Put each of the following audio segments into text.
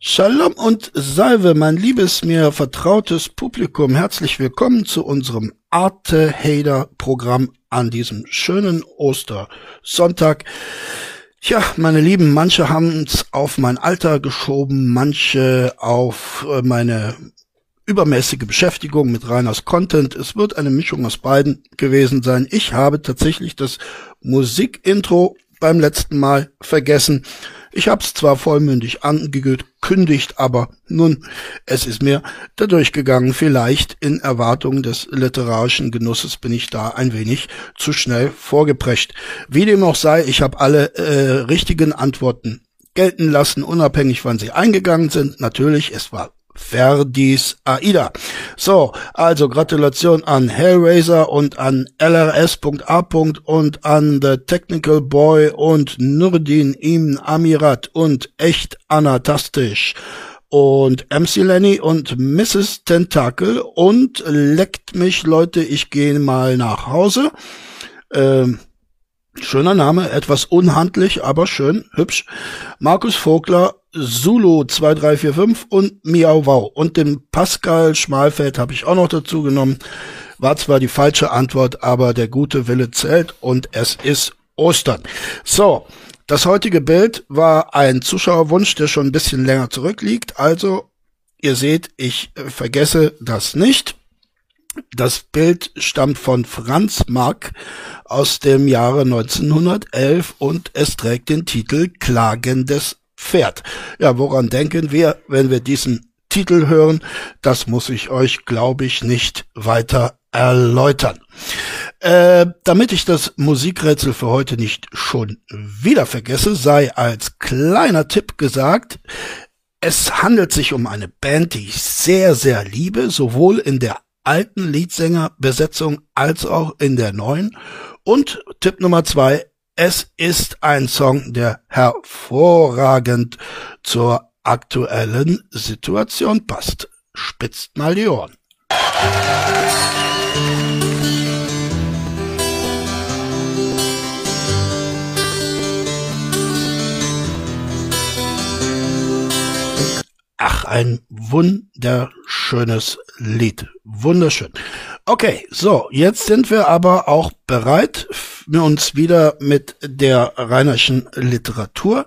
Shalom und Salve, mein liebes, mir vertrautes Publikum. Herzlich willkommen zu unserem Arte Hader Programm an diesem schönen Ostersonntag. Tja, meine Lieben, manche haben es auf mein Alter geschoben, manche auf äh, meine übermäßige Beschäftigung mit Reiners Content. Es wird eine Mischung aus beiden gewesen sein. Ich habe tatsächlich das Musikintro beim letzten Mal vergessen ich hab's zwar vollmündig angekündigt, aber nun, es ist mir dadurch gegangen. Vielleicht in Erwartung des literarischen Genusses bin ich da ein wenig zu schnell vorgeprescht. Wie dem auch sei, ich habe alle äh, richtigen Antworten gelten lassen, unabhängig wann sie eingegangen sind. Natürlich, es war Verdis Aida. So, also Gratulation an Hellraiser und an LRS.A. und an The Technical Boy und Nurdin Im Amirat und Echt Anatastisch und MC Lenny und Mrs. Tentacle und leckt mich, Leute, ich gehe mal nach Hause. Ähm, schöner Name, etwas unhandlich, aber schön, hübsch. Markus Vogler Zulu 2345 und Miau Wow. Und den Pascal Schmalfeld habe ich auch noch dazu genommen. War zwar die falsche Antwort, aber der gute Wille zählt und es ist Ostern. So, das heutige Bild war ein Zuschauerwunsch, der schon ein bisschen länger zurückliegt. Also, ihr seht, ich vergesse das nicht. Das Bild stammt von Franz Mark aus dem Jahre 1911 und es trägt den Titel Klagendes Pferd. Ja, woran denken wir, wenn wir diesen Titel hören? Das muss ich euch, glaube ich, nicht weiter erläutern. Äh, damit ich das Musikrätsel für heute nicht schon wieder vergesse, sei als kleiner Tipp gesagt, es handelt sich um eine Band, die ich sehr, sehr liebe, sowohl in der alten Leadsängerbesetzung als auch in der neuen. Und Tipp Nummer zwei, es ist ein Song, der hervorragend zur aktuellen Situation passt. Spitzt mal die Ohren. Ach, ein wunderschönes Lied. Wunderschön. Okay, so, jetzt sind wir aber auch bereit, uns wieder mit der rheinischen Literatur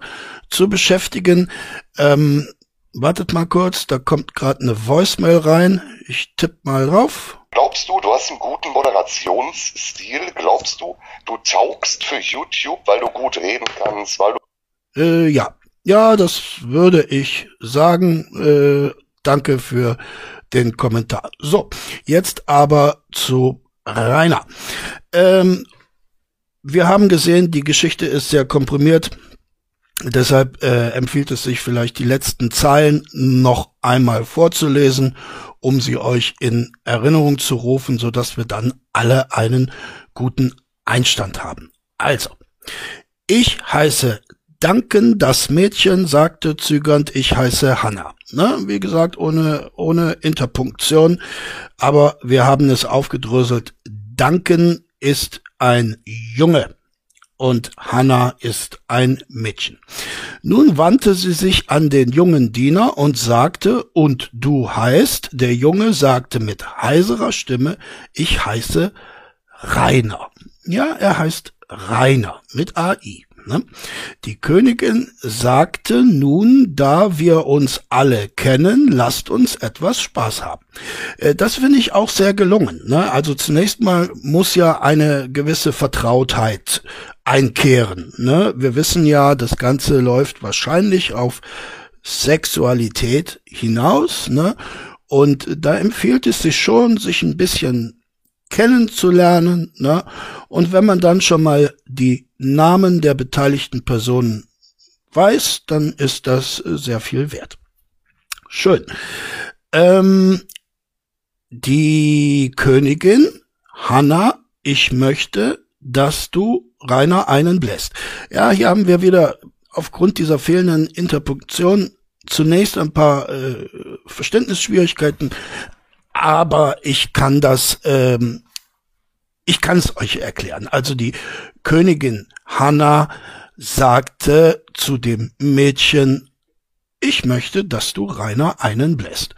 zu beschäftigen. Ähm, wartet mal kurz, da kommt gerade eine Voicemail rein. Ich tippe mal drauf. Glaubst du, du hast einen guten Moderationsstil? Glaubst du, du taugst für YouTube, weil du gut reden kannst, weil du... Äh, ja, ja, das würde ich sagen. Äh, danke für den Kommentar. So, jetzt aber zu Rainer. Ähm, wir haben gesehen, die Geschichte ist sehr komprimiert. Deshalb äh, empfiehlt es sich vielleicht die letzten Zeilen noch einmal vorzulesen, um sie euch in Erinnerung zu rufen, so dass wir dann alle einen guten Einstand haben. Also, ich heiße Danken, das Mädchen sagte zögernd, ich heiße Hanna. Ne? Wie gesagt, ohne, ohne Interpunktion. Aber wir haben es aufgedröselt. Danken ist ein Junge und Hanna ist ein Mädchen. Nun wandte sie sich an den jungen Diener und sagte, und du heißt, der Junge sagte mit heiserer Stimme, ich heiße Rainer. Ja, er heißt Rainer mit AI. Ne? Die Königin sagte nun, da wir uns alle kennen, lasst uns etwas Spaß haben. Äh, das finde ich auch sehr gelungen. Ne? Also zunächst mal muss ja eine gewisse Vertrautheit einkehren. Ne? Wir wissen ja, das Ganze läuft wahrscheinlich auf Sexualität hinaus. Und da empfiehlt es sich schon, sich ein bisschen kennenzulernen. Ne? Und wenn man dann schon mal die Namen der beteiligten Personen weiß, dann ist das sehr viel wert. Schön. Ähm, die Königin Hanna, ich möchte, dass du Rainer einen bläst. Ja, hier haben wir wieder aufgrund dieser fehlenden Interpunktion zunächst ein paar äh, Verständnisschwierigkeiten aber ich kann das, ähm, ich kann es euch erklären. Also die Königin Hanna sagte zu dem Mädchen ich möchte, dass du Rainer einen bläst.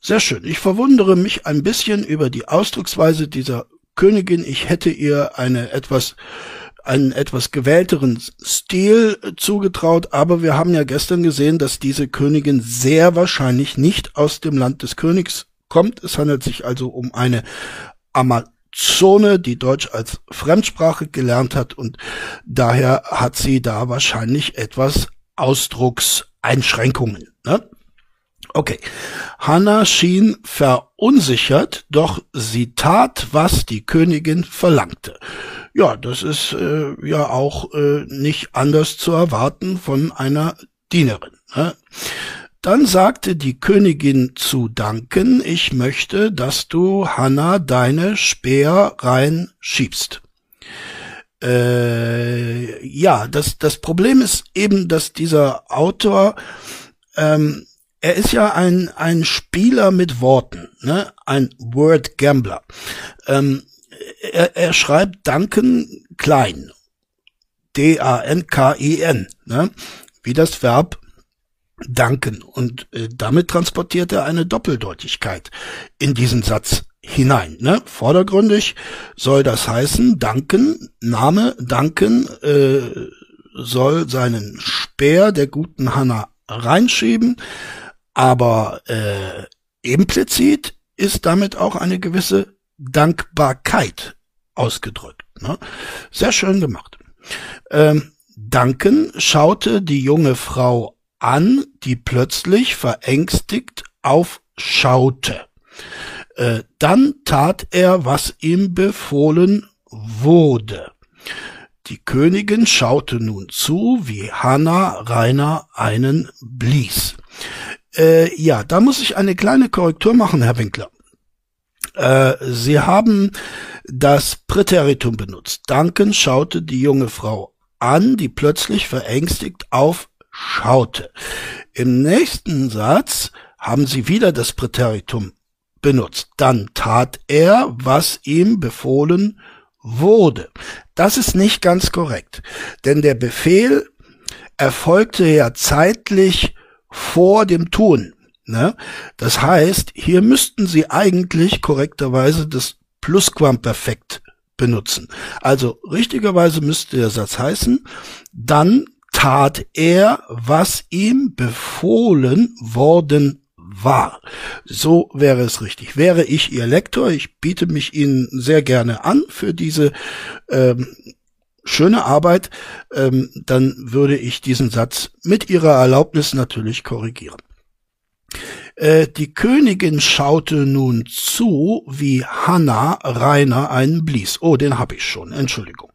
Sehr schön. Ich verwundere mich ein bisschen über die Ausdrucksweise dieser Königin. Ich hätte ihr eine etwas einen etwas gewählteren Stil zugetraut, aber wir haben ja gestern gesehen, dass diese Königin sehr wahrscheinlich nicht aus dem Land des Königs kommt. Es handelt sich also um eine Amazone, die Deutsch als Fremdsprache gelernt hat und daher hat sie da wahrscheinlich etwas Ausdruckseinschränkungen. Ne? Okay. Hannah schien verunsichert, doch sie tat, was die Königin verlangte. Ja, das ist äh, ja auch äh, nicht anders zu erwarten von einer Dienerin. Ne? Dann sagte die Königin zu Duncan, ich möchte, dass du Hannah deine Speer rein schiebst. Äh, ja, das, das Problem ist eben, dass dieser Autor ähm, er ist ja ein, ein Spieler mit Worten, ne? ein Word Gambler. Ähm, er, er schreibt Danken klein. D-A-N-K-E-N, ne? wie das Verb danken. Und äh, damit transportiert er eine Doppeldeutigkeit in diesen Satz hinein. Ne? Vordergründig soll das heißen, danken, Name danken, äh, soll seinen Speer der guten Hanna reinschieben, aber äh, implizit ist damit auch eine gewisse Dankbarkeit ausgedrückt. Ne? Sehr schön gemacht. Ähm, Duncan schaute die junge Frau an, die plötzlich verängstigt aufschaute. Äh, dann tat er, was ihm befohlen wurde. Die Königin schaute nun zu, wie Hanna Rainer einen blies. Äh, ja, da muss ich eine kleine Korrektur machen, Herr Winkler. Äh, Sie haben das Präteritum benutzt. Duncan schaute die junge Frau an, die plötzlich verängstigt aufschaute. Im nächsten Satz haben Sie wieder das Präteritum benutzt. Dann tat er, was ihm befohlen wurde. Das ist nicht ganz korrekt, denn der Befehl erfolgte ja zeitlich vor dem Tun. Ne? Das heißt, hier müssten Sie eigentlich korrekterweise das Plusquamperfekt benutzen. Also richtigerweise müsste der Satz heißen, dann tat er, was ihm befohlen worden war. So wäre es richtig. Wäre ich Ihr Lektor, ich biete mich Ihnen sehr gerne an für diese ähm, schöne Arbeit, ähm, dann würde ich diesen Satz mit ihrer Erlaubnis natürlich korrigieren. Äh, die Königin schaute nun zu, wie Hanna Rainer einen blies. Oh, den hab ich schon, Entschuldigung.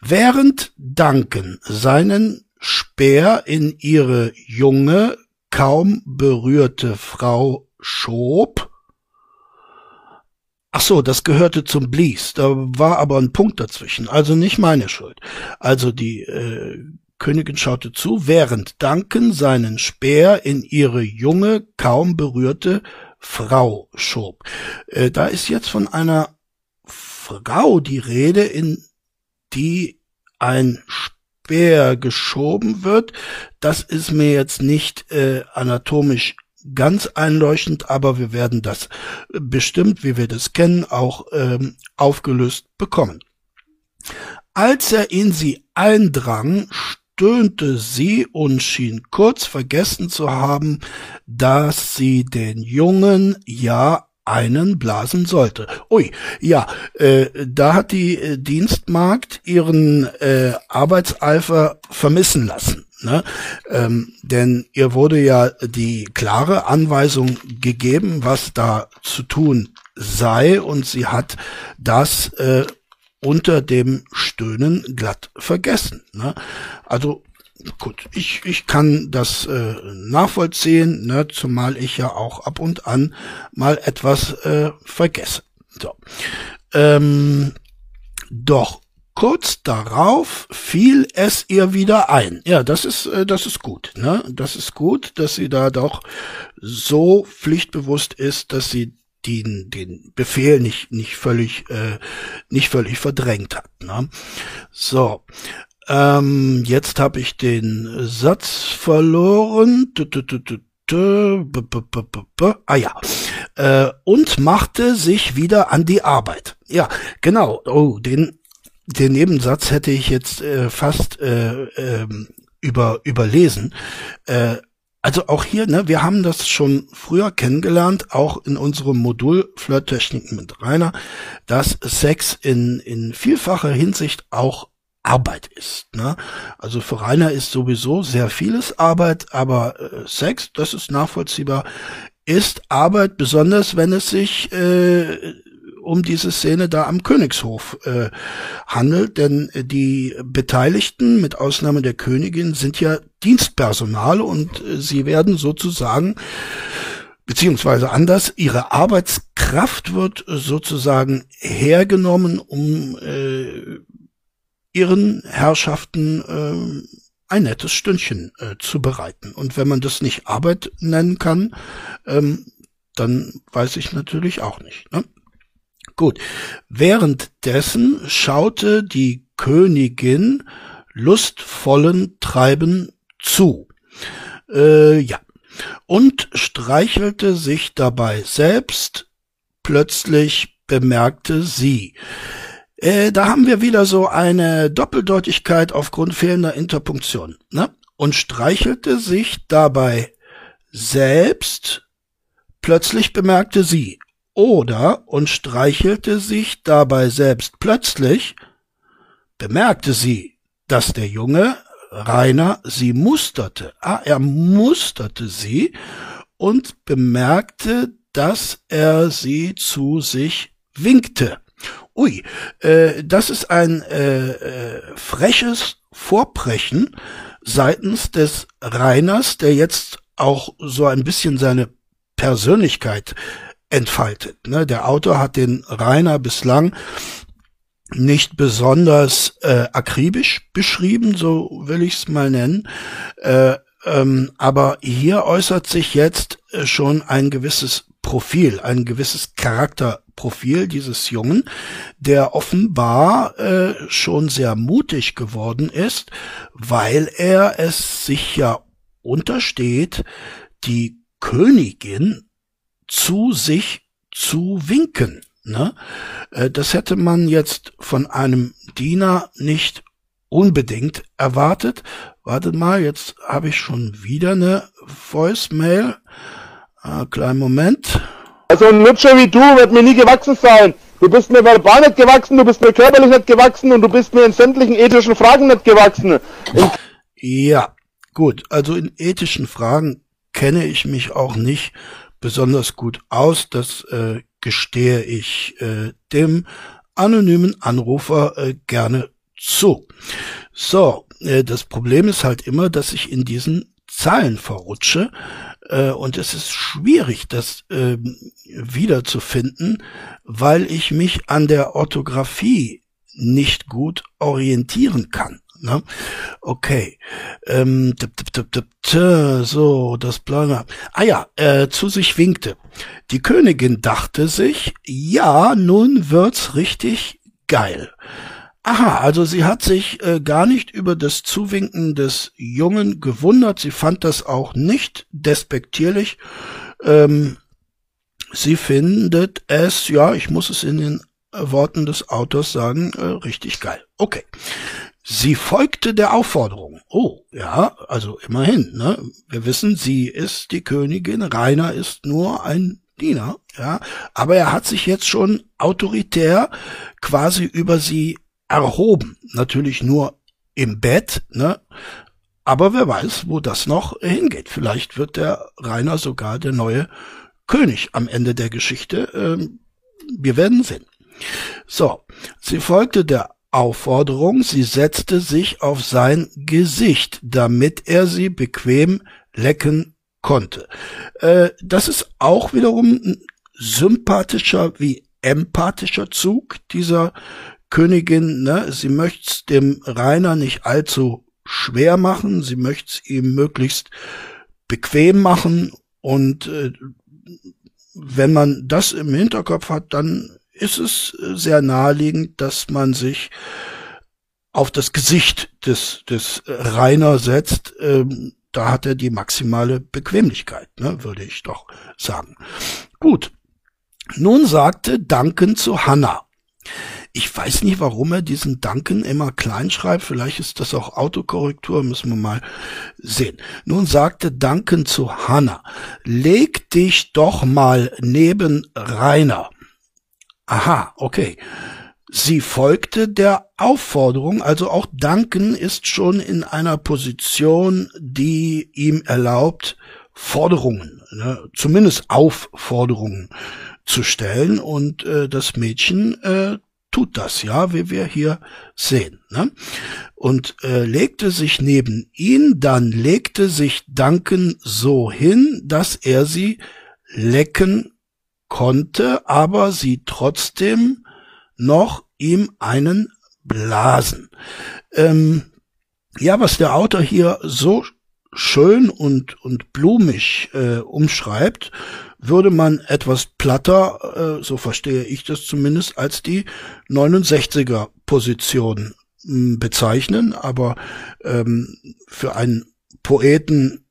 Während Duncan seinen Speer in ihre junge, kaum berührte Frau schob, Ach so, das gehörte zum Blies. Da war aber ein Punkt dazwischen. Also nicht meine Schuld. Also die äh, Königin schaute zu, während Duncan seinen Speer in ihre junge, kaum berührte Frau schob. Äh, da ist jetzt von einer Frau die Rede, in die ein Speer geschoben wird. Das ist mir jetzt nicht äh, anatomisch ganz einleuchtend, aber wir werden das bestimmt, wie wir das kennen, auch ähm, aufgelöst bekommen. Als er in sie eindrang, stöhnte sie und schien kurz vergessen zu haben, dass sie den Jungen ja einen blasen sollte. Ui, ja, äh, da hat die äh, Dienstmagd ihren äh, Arbeitseifer vermissen lassen. Ne? Ähm, denn ihr wurde ja die klare Anweisung gegeben, was da zu tun sei, und sie hat das äh, unter dem Stöhnen glatt vergessen. Ne? Also gut, ich, ich kann das äh, nachvollziehen, ne? zumal ich ja auch ab und an mal etwas äh, vergesse. So. Ähm, doch Kurz darauf fiel es ihr wieder ein. Ja, das ist, äh, das ist gut, ne? Das ist gut, dass sie da doch so pflichtbewusst ist, dass sie den, den Befehl nicht, nicht völlig, äh, nicht völlig verdrängt hat, ne? So. Ähm, jetzt habe ich den Satz verloren. Ah ja. Äh, und machte sich wieder an die Arbeit. Ja, genau. Oh, den, den Nebensatz hätte ich jetzt äh, fast äh, äh, über, überlesen. Äh, also auch hier, ne, wir haben das schon früher kennengelernt, auch in unserem Modul Flirttechniken mit Rainer, dass Sex in, in vielfacher Hinsicht auch Arbeit ist. Ne? Also für Rainer ist sowieso sehr vieles Arbeit, aber äh, Sex, das ist nachvollziehbar, ist Arbeit, besonders wenn es sich äh, um diese Szene da am Königshof äh, handelt, denn die Beteiligten, mit Ausnahme der Königin, sind ja Dienstpersonal und äh, sie werden sozusagen beziehungsweise anders, ihre Arbeitskraft wird sozusagen hergenommen, um äh, ihren Herrschaften äh, ein nettes Stündchen äh, zu bereiten. Und wenn man das nicht Arbeit nennen kann, ähm, dann weiß ich natürlich auch nicht. Ne? Gut. Währenddessen schaute die Königin lustvollen Treiben zu. Äh, ja. Und streichelte sich dabei selbst. Plötzlich bemerkte sie, äh, da haben wir wieder so eine Doppeldeutigkeit aufgrund fehlender Interpunktion. Ne? Und streichelte sich dabei selbst. Plötzlich bemerkte sie. Oder und streichelte sich dabei selbst plötzlich. Bemerkte sie, dass der Junge Rainer sie musterte. Ah, er musterte sie und bemerkte, dass er sie zu sich winkte. Ui, äh, das ist ein äh, äh, freches Vorbrechen seitens des Reiners, der jetzt auch so ein bisschen seine Persönlichkeit entfaltet. Ne? Der Autor hat den Rainer bislang nicht besonders äh, akribisch beschrieben, so will ich es mal nennen. Äh, ähm, aber hier äußert sich jetzt äh, schon ein gewisses Profil, ein gewisses Charakterprofil dieses Jungen, der offenbar äh, schon sehr mutig geworden ist, weil er es sich ja untersteht, die Königin zu sich zu winken. Ne? Äh, das hätte man jetzt von einem Diener nicht unbedingt erwartet. Wartet mal, jetzt habe ich schon wieder eine Voicemail. Ah, kleinen Moment. Also ein Lutscher wie du wird mir nie gewachsen sein. Du bist mir verbal nicht gewachsen, du bist mir körperlich nicht gewachsen und du bist mir in sämtlichen ethischen Fragen nicht gewachsen. Ja, gut. Also in ethischen Fragen kenne ich mich auch nicht besonders gut aus. Das äh, gestehe ich äh, dem anonymen Anrufer äh, gerne zu. So, äh, das Problem ist halt immer, dass ich in diesen Zahlen verrutsche äh, und es ist schwierig, das äh, wiederzufinden, weil ich mich an der Orthographie nicht gut orientieren kann. Ne? Okay. Ähm, so, das Planer. Ah ja, äh, zu sich winkte. Die Königin dachte sich, ja, nun wird's richtig geil. Aha, also sie hat sich äh, gar nicht über das Zuwinken des Jungen gewundert. Sie fand das auch nicht despektierlich. Ähm, sie findet es, ja, ich muss es in den Worten des Autors sagen, äh, richtig geil. Okay. Sie folgte der Aufforderung. Oh, ja, also immerhin, ne? Wir wissen, sie ist die Königin, Rainer ist nur ein Diener, ja. Aber er hat sich jetzt schon autoritär quasi über sie erhoben. Natürlich nur im Bett, ne? Aber wer weiß, wo das noch hingeht. Vielleicht wird der Rainer sogar der neue König am Ende der Geschichte. Ähm, wir werden sehen. So, sie folgte der Aufforderung, sie setzte sich auf sein Gesicht, damit er sie bequem lecken konnte. Äh, das ist auch wiederum ein sympathischer wie empathischer Zug dieser Königin, ne, sie möchte dem Rainer nicht allzu schwer machen, sie möchte ihm möglichst bequem machen und äh, wenn man das im Hinterkopf hat, dann ist es sehr naheliegend, dass man sich auf das Gesicht des, des Rainer setzt, ähm, da hat er die maximale Bequemlichkeit, ne, würde ich doch sagen. Gut. Nun sagte Duncan zu Hannah. Ich weiß nicht, warum er diesen Duncan immer klein schreibt. Vielleicht ist das auch Autokorrektur, müssen wir mal sehen. Nun sagte Duncan zu Hannah, leg dich doch mal neben Rainer. Aha, okay. Sie folgte der Aufforderung, also auch Duncan ist schon in einer Position, die ihm erlaubt, Forderungen, ne, zumindest Aufforderungen zu stellen und äh, das Mädchen äh, tut das, ja, wie wir hier sehen. Ne? Und äh, legte sich neben ihn, dann legte sich Duncan so hin, dass er sie lecken konnte, aber sie trotzdem noch ihm einen blasen. Ähm, ja, was der Autor hier so schön und, und blumig äh, umschreibt, würde man etwas platter, äh, so verstehe ich das zumindest, als die 69er Position äh, bezeichnen, aber ähm, für einen Poeten,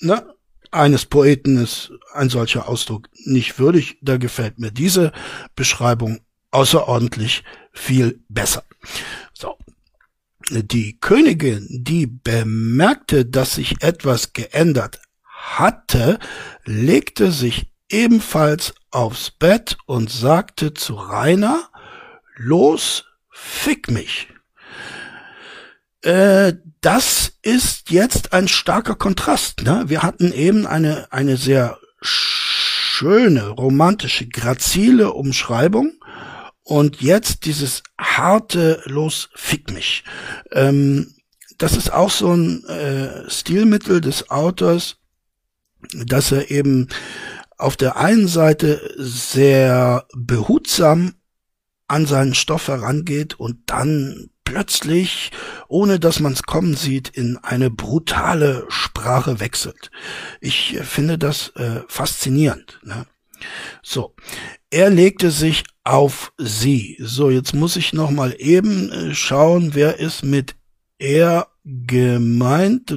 ne, eines Poeten ist ein solcher Ausdruck nicht würdig. Da gefällt mir diese Beschreibung außerordentlich viel besser. So. Die Königin, die bemerkte, dass sich etwas geändert hatte, legte sich ebenfalls aufs Bett und sagte zu Rainer, los, fick mich. Äh, das ist jetzt ein starker Kontrast. Ne? Wir hatten eben eine, eine sehr schöne, romantische, grazile Umschreibung und jetzt dieses harte Los, fick mich. Ähm, das ist auch so ein äh, Stilmittel des Autors, dass er eben auf der einen Seite sehr behutsam an seinen Stoff herangeht und dann plötzlich, ohne dass man es kommen sieht, in eine brutale Sprache wechselt. Ich finde das äh, faszinierend. Ne? So, er legte sich auf sie. So, jetzt muss ich noch mal eben äh, schauen, wer ist mit er gemeint.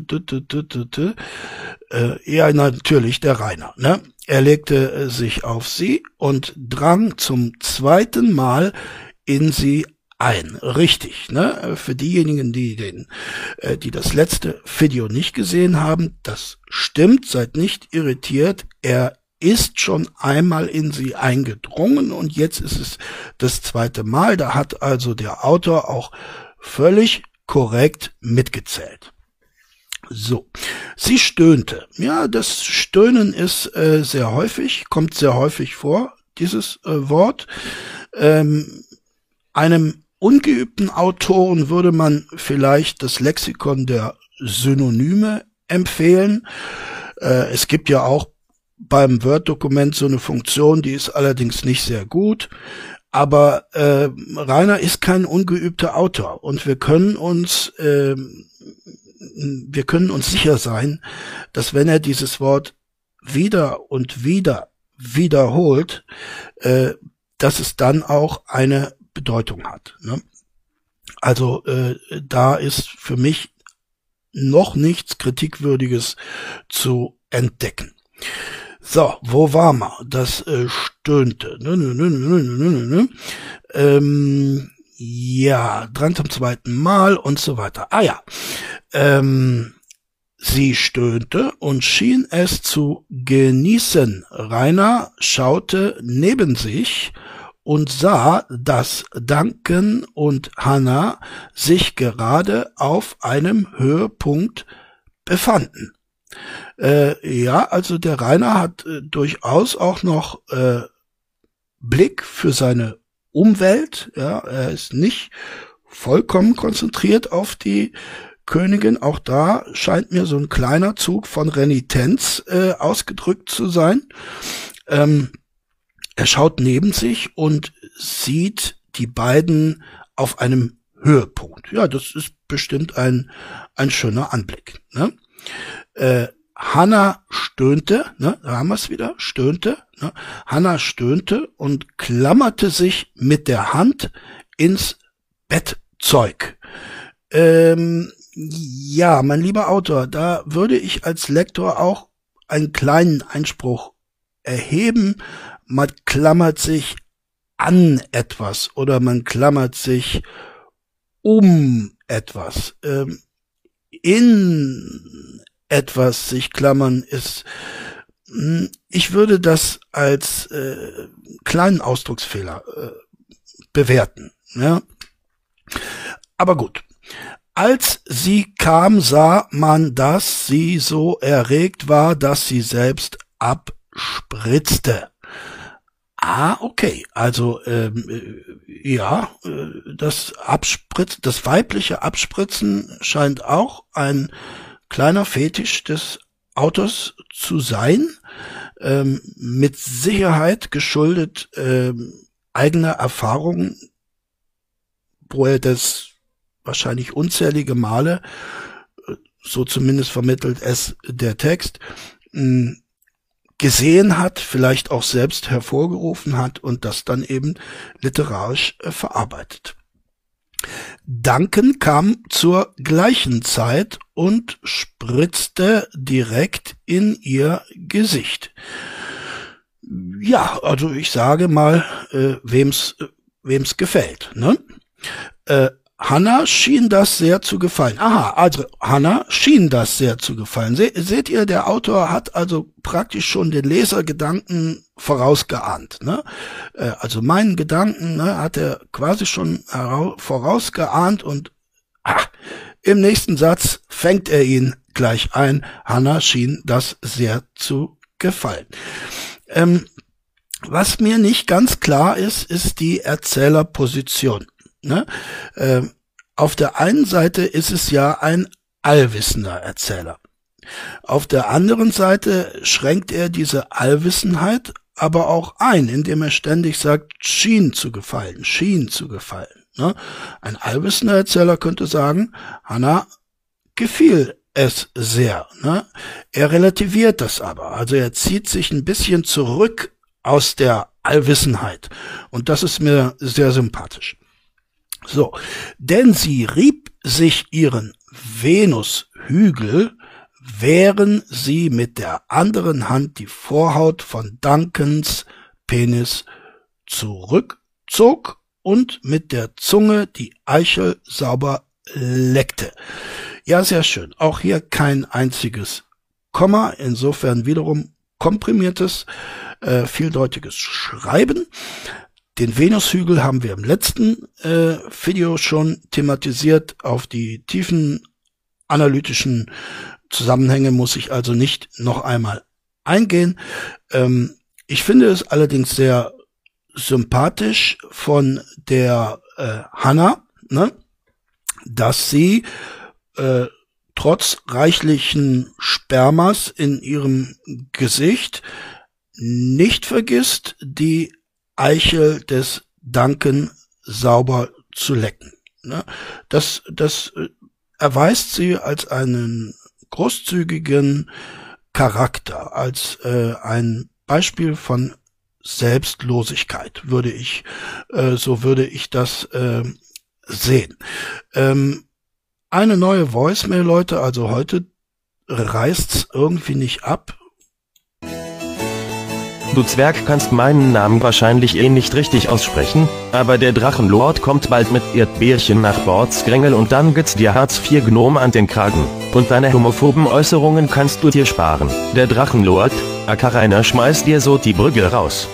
Äh, ja, natürlich der Rainer. Ne? Er legte äh, sich auf sie und drang zum zweiten Mal in sie ein. Richtig, ne? Für diejenigen, die den, äh, die das letzte Video nicht gesehen haben, das stimmt, seid nicht irritiert. Er ist schon einmal in sie eingedrungen und jetzt ist es das zweite Mal. Da hat also der Autor auch völlig korrekt mitgezählt. So, sie stöhnte. Ja, das Stöhnen ist äh, sehr häufig, kommt sehr häufig vor, dieses äh, Wort. Ähm, einem ungeübten Autoren würde man vielleicht das Lexikon der Synonyme empfehlen. Äh, es gibt ja auch beim Word-Dokument so eine Funktion, die ist allerdings nicht sehr gut. Aber äh, Rainer ist kein ungeübter Autor und wir können uns äh, wir können uns sicher sein, dass wenn er dieses Wort wieder und wieder wiederholt, äh, dass es dann auch eine Bedeutung hat. Ne? Also äh, da ist für mich noch nichts Kritikwürdiges zu entdecken. So, wo war man? Das äh, stöhnte. Nö, nö, nö, nö, nö, nö, nö. Ähm, ja, dran zum zweiten Mal und so weiter. Ah ja. Ähm, sie stöhnte und schien es zu genießen. Rainer schaute neben sich und sah, dass Duncan und Hannah sich gerade auf einem Höhepunkt befanden. Äh, ja, also der Rainer hat äh, durchaus auch noch äh, Blick für seine Umwelt. Ja, er ist nicht vollkommen konzentriert auf die Königin. Auch da scheint mir so ein kleiner Zug von Renitenz äh, ausgedrückt zu sein. Ähm, er schaut neben sich und sieht die beiden auf einem Höhepunkt. Ja, das ist bestimmt ein, ein schöner Anblick. Ne? Äh, Hanna stöhnte, ne, da haben wir es wieder, stöhnte. Ne, Hanna stöhnte und klammerte sich mit der Hand ins Bett Zeug. Ähm, ja, mein lieber Autor, da würde ich als Lektor auch einen kleinen Einspruch erheben. Man klammert sich an etwas oder man klammert sich um etwas. Ähm, in etwas sich klammern ist, hm, ich würde das als äh, kleinen Ausdrucksfehler äh, bewerten. Ja? Aber gut. Als sie kam, sah man, dass sie so erregt war, dass sie selbst abspritzte. Ah, okay. Also ähm, äh, ja, äh, das Abspritz, das weibliche Abspritzen scheint auch ein kleiner Fetisch des Autors zu sein. Ähm, mit Sicherheit geschuldet ähm, eigener Erfahrungen, wo er das wahrscheinlich unzählige Male, äh, so zumindest vermittelt es der Text, gesehen hat, vielleicht auch selbst hervorgerufen hat und das dann eben literarisch äh, verarbeitet. Duncan kam zur gleichen Zeit und spritzte direkt in ihr Gesicht. Ja, also ich sage mal, äh, wem's, äh, wem's gefällt. Ne? Äh, Hannah schien das sehr zu gefallen. Aha, also Hannah schien das sehr zu gefallen. Se seht ihr, der Autor hat also praktisch schon den Lesergedanken vorausgeahnt. Ne? Äh, also meinen Gedanken ne, hat er quasi schon vorausgeahnt und ach, im nächsten Satz fängt er ihn gleich ein. Hannah schien das sehr zu gefallen. Ähm, was mir nicht ganz klar ist, ist die Erzählerposition. Ne? Äh, auf der einen Seite ist es ja ein allwissender Erzähler. Auf der anderen Seite schränkt er diese Allwissenheit aber auch ein, indem er ständig sagt, schien zu gefallen, schien zu gefallen. Ne? Ein allwissender Erzähler könnte sagen, Hannah gefiel es sehr. Ne? Er relativiert das aber, also er zieht sich ein bisschen zurück aus der Allwissenheit. Und das ist mir sehr sympathisch. So, denn sie rieb sich ihren Venushügel, während sie mit der anderen Hand die Vorhaut von Duncans Penis zurückzog und mit der Zunge die Eichel sauber leckte. Ja, sehr schön. Auch hier kein einziges Komma, insofern wiederum komprimiertes, äh, vieldeutiges Schreiben. Den Venushügel haben wir im letzten äh, Video schon thematisiert. Auf die tiefen analytischen Zusammenhänge muss ich also nicht noch einmal eingehen. Ähm, ich finde es allerdings sehr sympathisch von der äh, Hanna, ne, dass sie äh, trotz reichlichen Spermas in ihrem Gesicht nicht vergisst, die Eichel des Duncan sauber zu lecken. Ne? Das, das äh, erweist sie als einen großzügigen Charakter, als äh, ein Beispiel von Selbstlosigkeit, würde ich, äh, so würde ich das äh, sehen. Ähm, eine neue Voicemail, Leute, also heute reißt's irgendwie nicht ab. Du Zwerg kannst meinen Namen wahrscheinlich eh nicht richtig aussprechen, aber der Drachenlord kommt bald mit Erdbeerchen nach Bordsgrengel und dann geht's dir Hartz IV Gnom an den Kragen. Und deine homophoben Äußerungen kannst du dir sparen. Der Drachenlord, Akarainer schmeißt dir so die Brügge raus.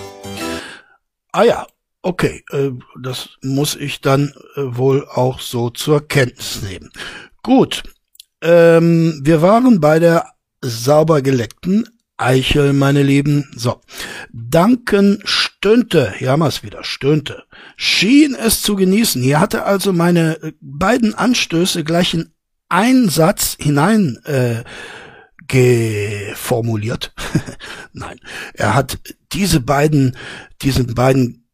Ah ja, okay, äh, das muss ich dann äh, wohl auch so zur Kenntnis nehmen. Gut, ähm, wir waren bei der sauber geleckten Eichel, meine Lieben. So. Duncan stöhnte, hier haben wir es wieder, stöhnte, schien es zu genießen. Hier hatte also meine äh, beiden Anstöße gleich in einen Satz hinein äh, geformuliert. Nein, er hat diese beiden, diesen beiden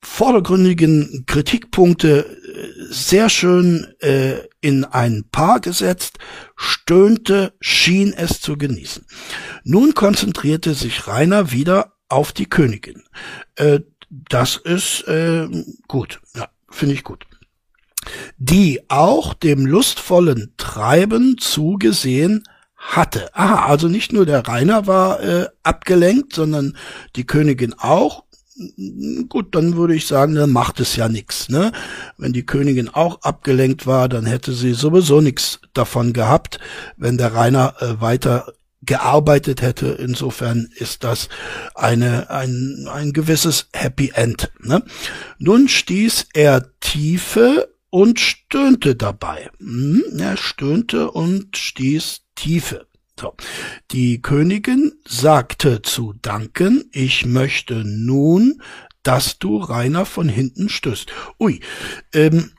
vordergründigen Kritikpunkte sehr schön äh, in ein Paar gesetzt, stöhnte, schien es zu genießen. Nun konzentrierte sich Rainer wieder auf die Königin. Äh, das ist äh, gut, ja, finde ich gut. die auch dem lustvollen Treiben zugesehen hatte. Aha, also nicht nur der Rainer war äh, abgelenkt, sondern die Königin auch. Gut, dann würde ich sagen, dann macht es ja nichts. Ne? Wenn die Königin auch abgelenkt war, dann hätte sie sowieso nichts davon gehabt, wenn der Rainer äh, weiter gearbeitet hätte. Insofern ist das eine, ein, ein gewisses Happy End. Ne? Nun stieß er tiefe und stöhnte dabei. Hm, er stöhnte und stieß tiefe. So. Die Königin sagte zu Duncan, ich möchte nun, dass du Rainer von hinten stößt. Ui, ähm,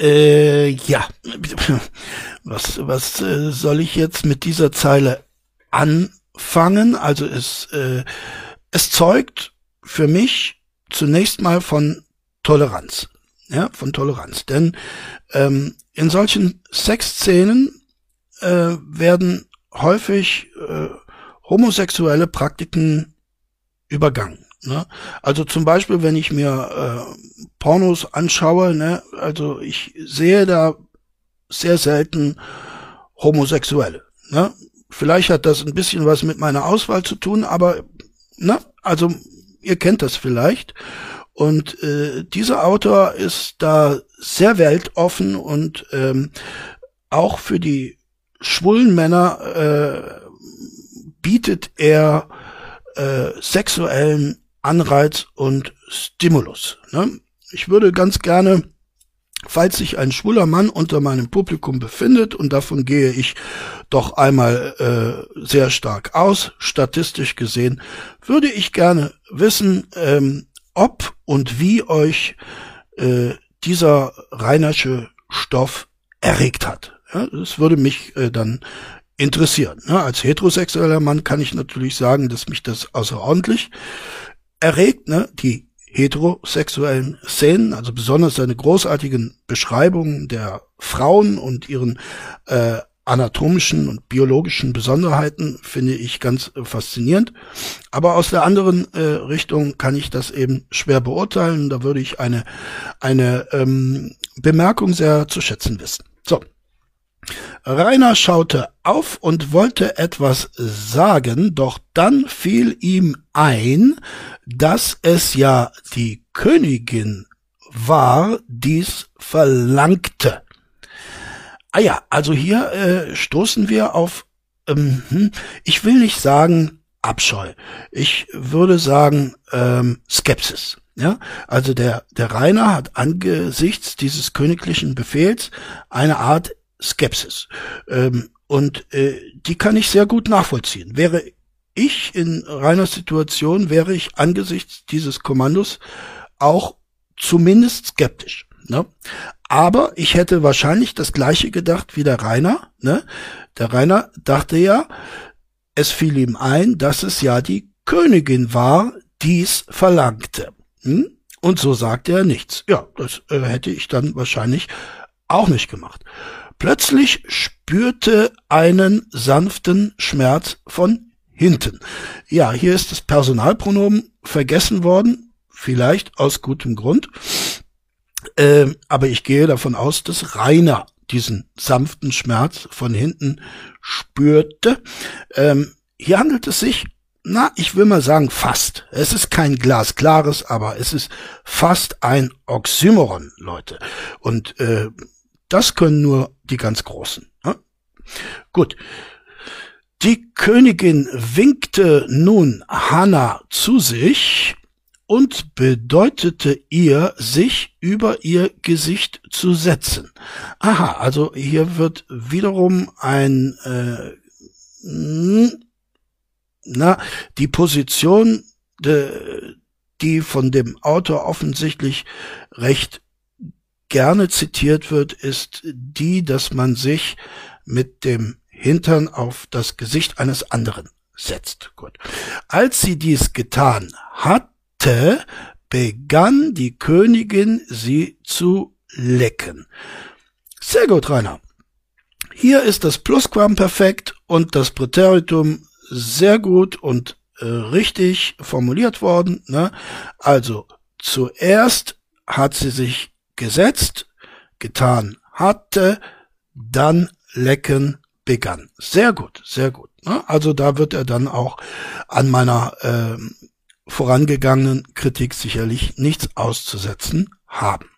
äh, ja, was, was äh, soll ich jetzt mit dieser Zeile anfangen? Also es, äh, es zeugt für mich zunächst mal von Toleranz, ja, von Toleranz. Denn ähm, in solchen Sexszenen äh, werden häufig äh, homosexuelle Praktiken übergangen. Ne? Also zum Beispiel, wenn ich mir äh, Pornos anschaue, ne, also ich sehe da sehr selten Homosexuelle. Ne? Vielleicht hat das ein bisschen was mit meiner Auswahl zu tun, aber ne, also ihr kennt das vielleicht. Und äh, dieser Autor ist da sehr weltoffen und ähm, auch für die schwulen Männer äh, bietet er äh, sexuellen Anreiz und Stimulus. Ne? Ich würde ganz gerne, falls sich ein schwuler Mann unter meinem Publikum befindet, und davon gehe ich doch einmal äh, sehr stark aus, statistisch gesehen, würde ich gerne wissen, ähm, ob und wie euch äh, dieser Reinersche Stoff erregt hat. Ja, das würde mich äh, dann interessieren. Ja, als heterosexueller Mann kann ich natürlich sagen, dass mich das außerordentlich erregt, ne? die heterosexuellen Szenen, also besonders seine großartigen Beschreibungen der Frauen und ihren äh, anatomischen und biologischen Besonderheiten finde ich ganz äh, faszinierend. Aber aus der anderen äh, Richtung kann ich das eben schwer beurteilen. Da würde ich eine, eine ähm, Bemerkung sehr zu schätzen wissen. So, Rainer schaute auf und wollte etwas sagen, doch dann fiel ihm ein, dass es ja die Königin war, dies verlangte. Ah ja, also hier äh, stoßen wir auf, ähm, hm, ich will nicht sagen Abscheu, ich würde sagen ähm, Skepsis. Ja, also der, der Rainer hat angesichts dieses königlichen Befehls eine Art Skepsis. Ähm, und äh, die kann ich sehr gut nachvollziehen. Wäre ich in reiner Situation, wäre ich angesichts dieses Kommandos auch zumindest skeptisch. Ne? Aber ich hätte wahrscheinlich das gleiche gedacht wie der Rainer. Ne? Der Rainer dachte ja, es fiel ihm ein, dass es ja die Königin war, dies verlangte. Hm? Und so sagte er nichts. Ja, das äh, hätte ich dann wahrscheinlich auch nicht gemacht. Plötzlich spürte einen sanften Schmerz von hinten. Ja, hier ist das Personalpronomen vergessen worden, vielleicht aus gutem Grund. Ähm, aber ich gehe davon aus, dass Rainer diesen sanften Schmerz von hinten spürte. Ähm, hier handelt es sich, na, ich will mal sagen, fast. Es ist kein glasklares, aber es ist fast ein Oxymoron, Leute. Und äh, das können nur die ganz Großen. Ne? Gut. Die Königin winkte nun Hanna zu sich und bedeutete ihr, sich über ihr Gesicht zu setzen. Aha, also hier wird wiederum ein, äh, na, die Position, de, die von dem Autor offensichtlich recht gerne zitiert wird, ist die, dass man sich mit dem Hintern auf das Gesicht eines anderen setzt. Gut. Als sie dies getan hatte, begann die Königin sie zu lecken. Sehr gut, Rainer. Hier ist das Plusquamperfekt und das Präteritum sehr gut und äh, richtig formuliert worden. Ne? Also zuerst hat sie sich gesetzt, getan hatte, dann lecken begann. Sehr gut, sehr gut. Ne? Also da wird er dann auch an meiner äh, vorangegangenen Kritik sicherlich nichts auszusetzen haben.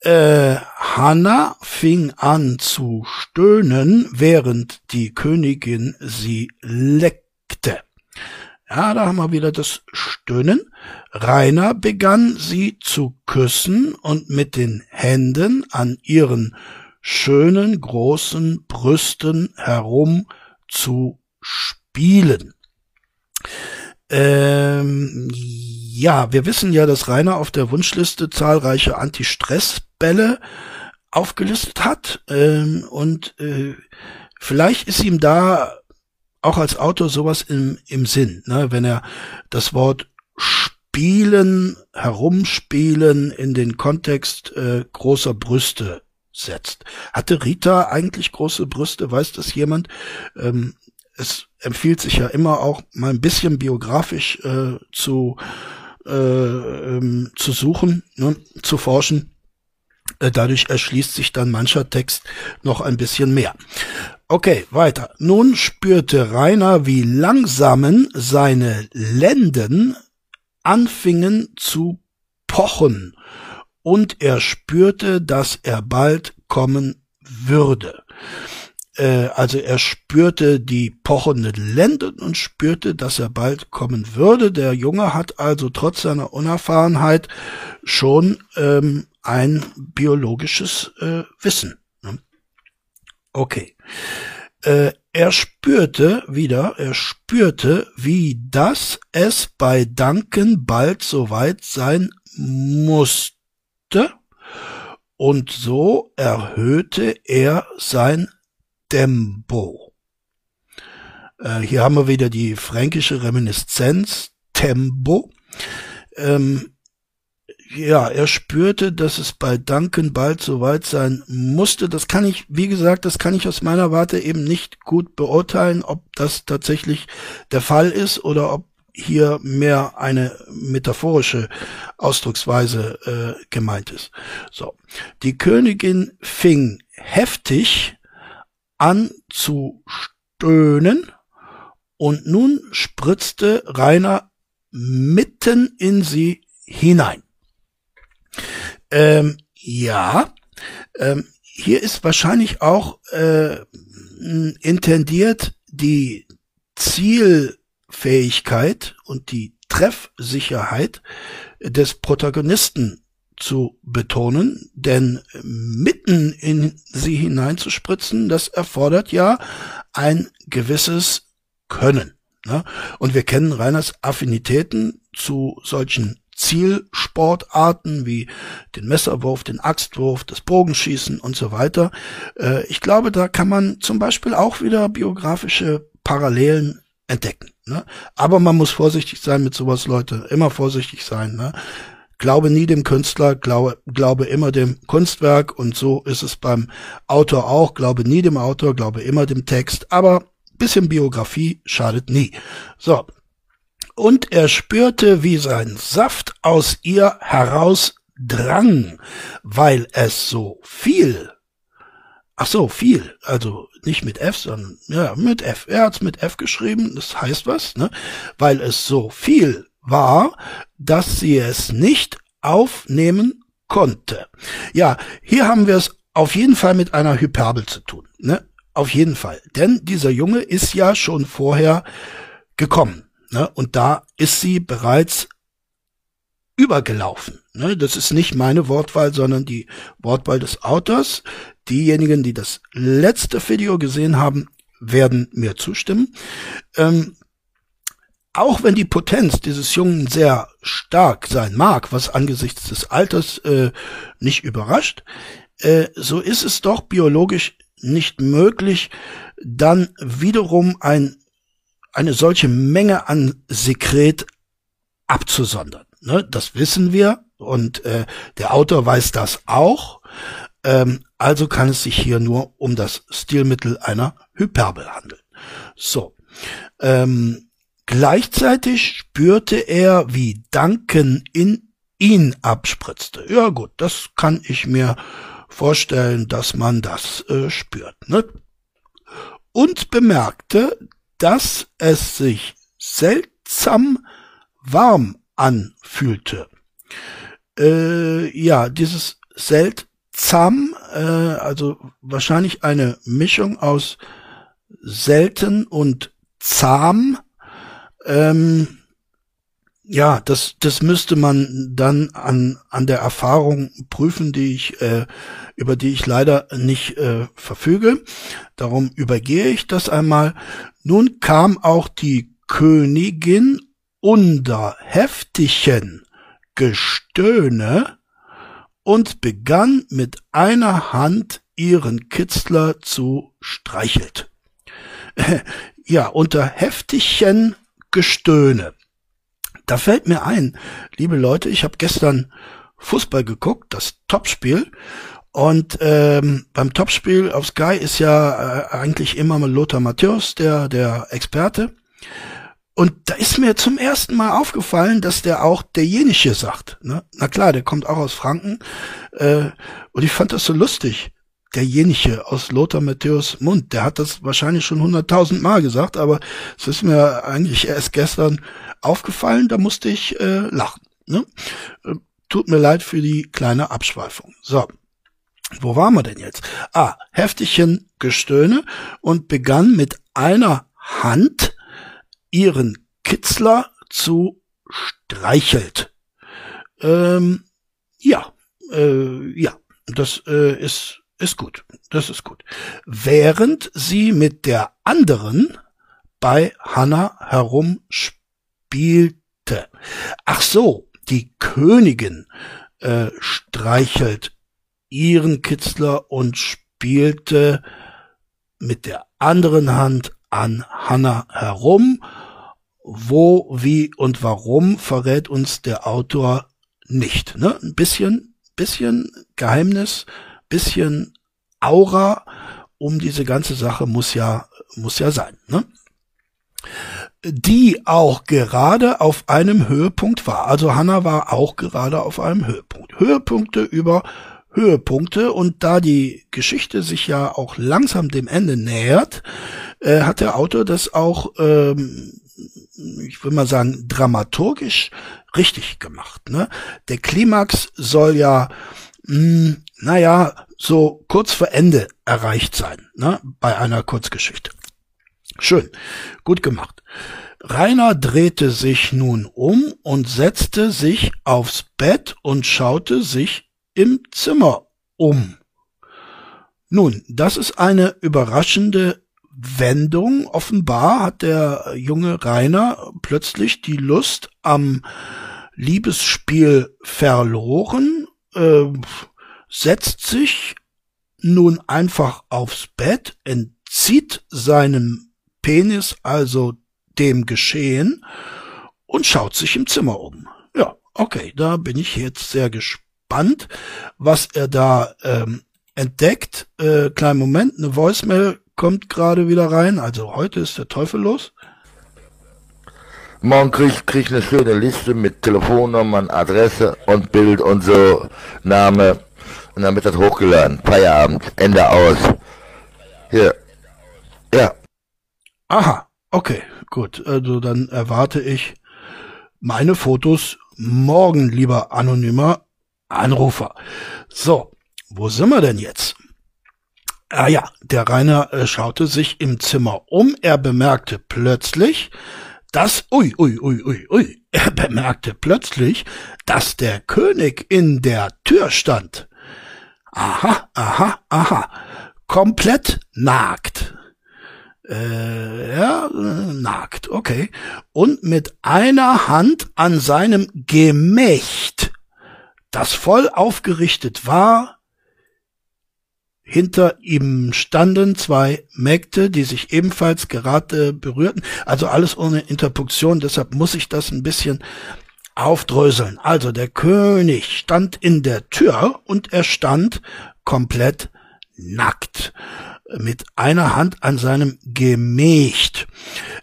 Äh, Hanna fing an zu stöhnen, während die Königin sie leckte. Ja, da haben wir wieder das Stöhnen. Rainer begann sie zu küssen und mit den Händen an ihren schönen großen Brüsten herum zu spielen. Ähm, ja, wir wissen ja, dass Rainer auf der Wunschliste zahlreiche Anti-Stress-Bälle aufgelistet hat. Ähm, und äh, vielleicht ist ihm da auch als Autor sowas im, im Sinn, ne? wenn er das Wort Spielen, Herumspielen in den Kontext äh, großer Brüste setzt. Hatte Rita eigentlich große Brüste? Weiß das jemand? Ähm, es empfiehlt sich ja immer auch mal ein bisschen biografisch äh, zu äh, ähm, zu suchen, ne, zu forschen. Äh, dadurch erschließt sich dann mancher Text noch ein bisschen mehr. Okay, weiter. Nun spürte Rainer, wie langsamen seine Lenden anfingen zu pochen, und er spürte, dass er bald kommen würde. Äh, also er spürte die pochenden Lenden und spürte, dass er bald kommen würde. Der Junge hat also trotz seiner Unerfahrenheit schon ähm, ein biologisches äh, Wissen. Okay. Äh, er spürte wieder, er spürte, wie das es bei Duncan bald soweit sein musste. Und so erhöhte er sein Tempo. Äh, hier haben wir wieder die fränkische Reminiszenz, Tempo. Ähm, ja, er spürte, dass es bei Duncan bald soweit sein musste. Das kann ich, wie gesagt, das kann ich aus meiner Warte eben nicht gut beurteilen, ob das tatsächlich der Fall ist oder ob hier mehr eine metaphorische Ausdrucksweise äh, gemeint ist. So, die Königin fing heftig an zu stöhnen und nun spritzte Rainer mitten in sie hinein. Ähm, ja, ähm, hier ist wahrscheinlich auch äh, intendiert die Zielfähigkeit und die Treffsicherheit des Protagonisten zu betonen, denn mitten in sie hineinzuspritzen, das erfordert ja ein gewisses Können. Ne? Und wir kennen Reiners Affinitäten zu solchen Zielsportarten wie den Messerwurf, den Axtwurf, das Bogenschießen und so weiter. Äh, ich glaube, da kann man zum Beispiel auch wieder biografische Parallelen entdecken. Ne? Aber man muss vorsichtig sein mit sowas, Leute. Immer vorsichtig sein. Ne? Glaube nie dem Künstler, glaube, glaube immer dem Kunstwerk und so ist es beim Autor auch. Glaube nie dem Autor, glaube immer dem Text, aber bisschen Biografie schadet nie. So. Und er spürte, wie sein Saft aus ihr herausdrang, weil es so viel Ach so, viel. Also nicht mit F, sondern ja, mit F. Er hat's mit F geschrieben, das heißt was, ne? Weil es so viel war, dass sie es nicht aufnehmen konnte. Ja, hier haben wir es auf jeden Fall mit einer Hyperbel zu tun. Ne? Auf jeden Fall. Denn dieser Junge ist ja schon vorher gekommen. Ne? Und da ist sie bereits übergelaufen. Ne? Das ist nicht meine Wortwahl, sondern die Wortwahl des Autors. Diejenigen, die das letzte Video gesehen haben, werden mir zustimmen. Ähm, auch wenn die Potenz dieses Jungen sehr stark sein mag, was angesichts des Alters äh, nicht überrascht, äh, so ist es doch biologisch nicht möglich, dann wiederum ein, eine solche Menge an Sekret abzusondern. Ne, das wissen wir und äh, der Autor weiß das auch. Ähm, also kann es sich hier nur um das Stilmittel einer Hyperbel handeln. So. Ähm, Gleichzeitig spürte er, wie Duncan in ihn abspritzte. Ja gut, das kann ich mir vorstellen, dass man das äh, spürt. Ne? Und bemerkte, dass es sich seltsam warm anfühlte. Äh, ja, dieses seltsam, äh, also wahrscheinlich eine Mischung aus selten und zahm. Ähm, ja, das, das müsste man dann an, an der Erfahrung prüfen, die ich, äh, über die ich leider nicht äh, verfüge. Darum übergehe ich das einmal. Nun kam auch die Königin unter heftigen Gestöhne und begann mit einer Hand ihren Kitzler zu streichelt. ja, unter heftigen Gestöhne. Da fällt mir ein, liebe Leute, ich habe gestern Fußball geguckt, das Topspiel. Und ähm, beim Topspiel auf Sky ist ja äh, eigentlich immer mal Lothar Matthäus, der, der Experte. Und da ist mir zum ersten Mal aufgefallen, dass der auch derjenige sagt. Ne? Na klar, der kommt auch aus Franken. Äh, und ich fand das so lustig. Derjenige aus Lothar Matthäus Mund, der hat das wahrscheinlich schon hunderttausend Mal gesagt, aber es ist mir eigentlich erst gestern aufgefallen, da musste ich äh, lachen. Ne? Äh, tut mir leid für die kleine Abschweifung. So, wo waren wir denn jetzt? Ah, heftigchen Gestöhne und begann mit einer Hand ihren Kitzler zu streichelt. Ähm, ja, äh, ja, das äh, ist ist gut. Das ist gut. Während sie mit der anderen bei Hannah herumspielt spielte. Ach so, die Königin äh, streichelt ihren Kitzler und spielte mit der anderen Hand an Hannah herum. Wo, wie und warum verrät uns der Autor nicht. Ne? Ein bisschen, bisschen Geheimnis, bisschen Aura um diese ganze Sache muss ja, muss ja sein. Ne? die auch gerade auf einem Höhepunkt war. Also Hanna war auch gerade auf einem Höhepunkt. Höhepunkte über Höhepunkte und da die Geschichte sich ja auch langsam dem Ende nähert, äh, hat der Autor das auch, ähm, ich will mal sagen, dramaturgisch richtig gemacht. Ne? Der Klimax soll ja, mh, hm, naja, so kurz vor Ende erreicht sein, ne? bei einer Kurzgeschichte. Schön, gut gemacht. Rainer drehte sich nun um und setzte sich aufs Bett und schaute sich im Zimmer um. Nun, das ist eine überraschende Wendung. Offenbar hat der junge Rainer plötzlich die Lust am Liebesspiel verloren, äh, setzt sich nun einfach aufs Bett, entzieht seinem Penis also dem Geschehen und schaut sich im Zimmer um. Ja, okay, da bin ich jetzt sehr gespannt, was er da ähm, entdeckt. Äh, kleinen Moment, eine Voicemail kommt gerade wieder rein. Also heute ist der Teufel los. Morgen krieg, ich krieg eine schöne Liste mit Telefonnummern, Adresse und Bild und so, Name. Und dann wird das hochgeladen. Feierabend. Ende aus. Hier. Ja. Aha, okay, gut. Also dann erwarte ich meine Fotos morgen, lieber anonymer Anrufer. So, wo sind wir denn jetzt? Ah ja, der Rainer äh, schaute sich im Zimmer um. Er bemerkte plötzlich, dass, ui, ui, ui, ui, ui, er bemerkte plötzlich, dass der König in der Tür stand. Aha, aha, aha, komplett nagt äh, ja, nagt, okay. Und mit einer Hand an seinem Gemächt, das voll aufgerichtet war, hinter ihm standen zwei Mägde, die sich ebenfalls gerade berührten. Also alles ohne Interpunktion, deshalb muss ich das ein bisschen aufdröseln. Also der König stand in der Tür und er stand komplett nackt mit einer Hand an seinem Gemächt.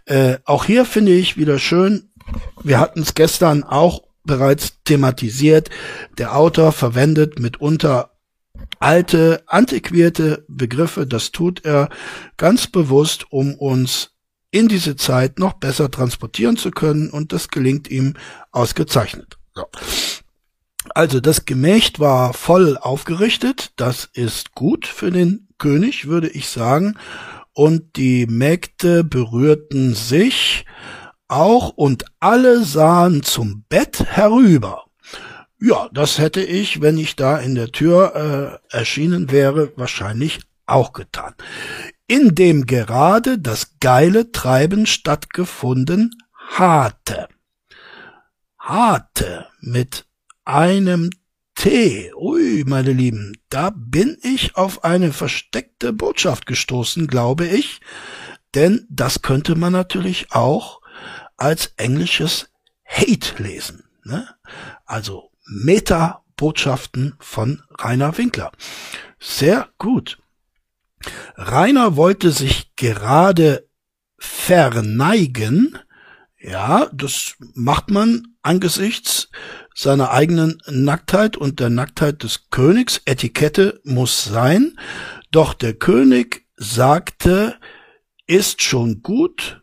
Äh, auch hier finde ich wieder schön, wir hatten es gestern auch bereits thematisiert, der Autor verwendet mitunter alte, antiquierte Begriffe, das tut er ganz bewusst, um uns in diese Zeit noch besser transportieren zu können und das gelingt ihm ausgezeichnet. So. Also das Gemächt war voll aufgerichtet, das ist gut für den König, würde ich sagen, und die Mägde berührten sich auch und alle sahen zum Bett herüber. Ja, das hätte ich, wenn ich da in der Tür äh, erschienen wäre, wahrscheinlich auch getan. In dem gerade das geile Treiben stattgefunden hatte. Hatte mit einem T. Ui, meine Lieben, da bin ich auf eine versteckte Botschaft gestoßen, glaube ich. Denn das könnte man natürlich auch als englisches Hate lesen. Ne? Also Meta-Botschaften von Rainer Winkler. Sehr gut. Rainer wollte sich gerade verneigen. Ja, das macht man angesichts seiner eigenen Nacktheit und der Nacktheit des Königs. Etikette muss sein. Doch der König sagte, ist schon gut.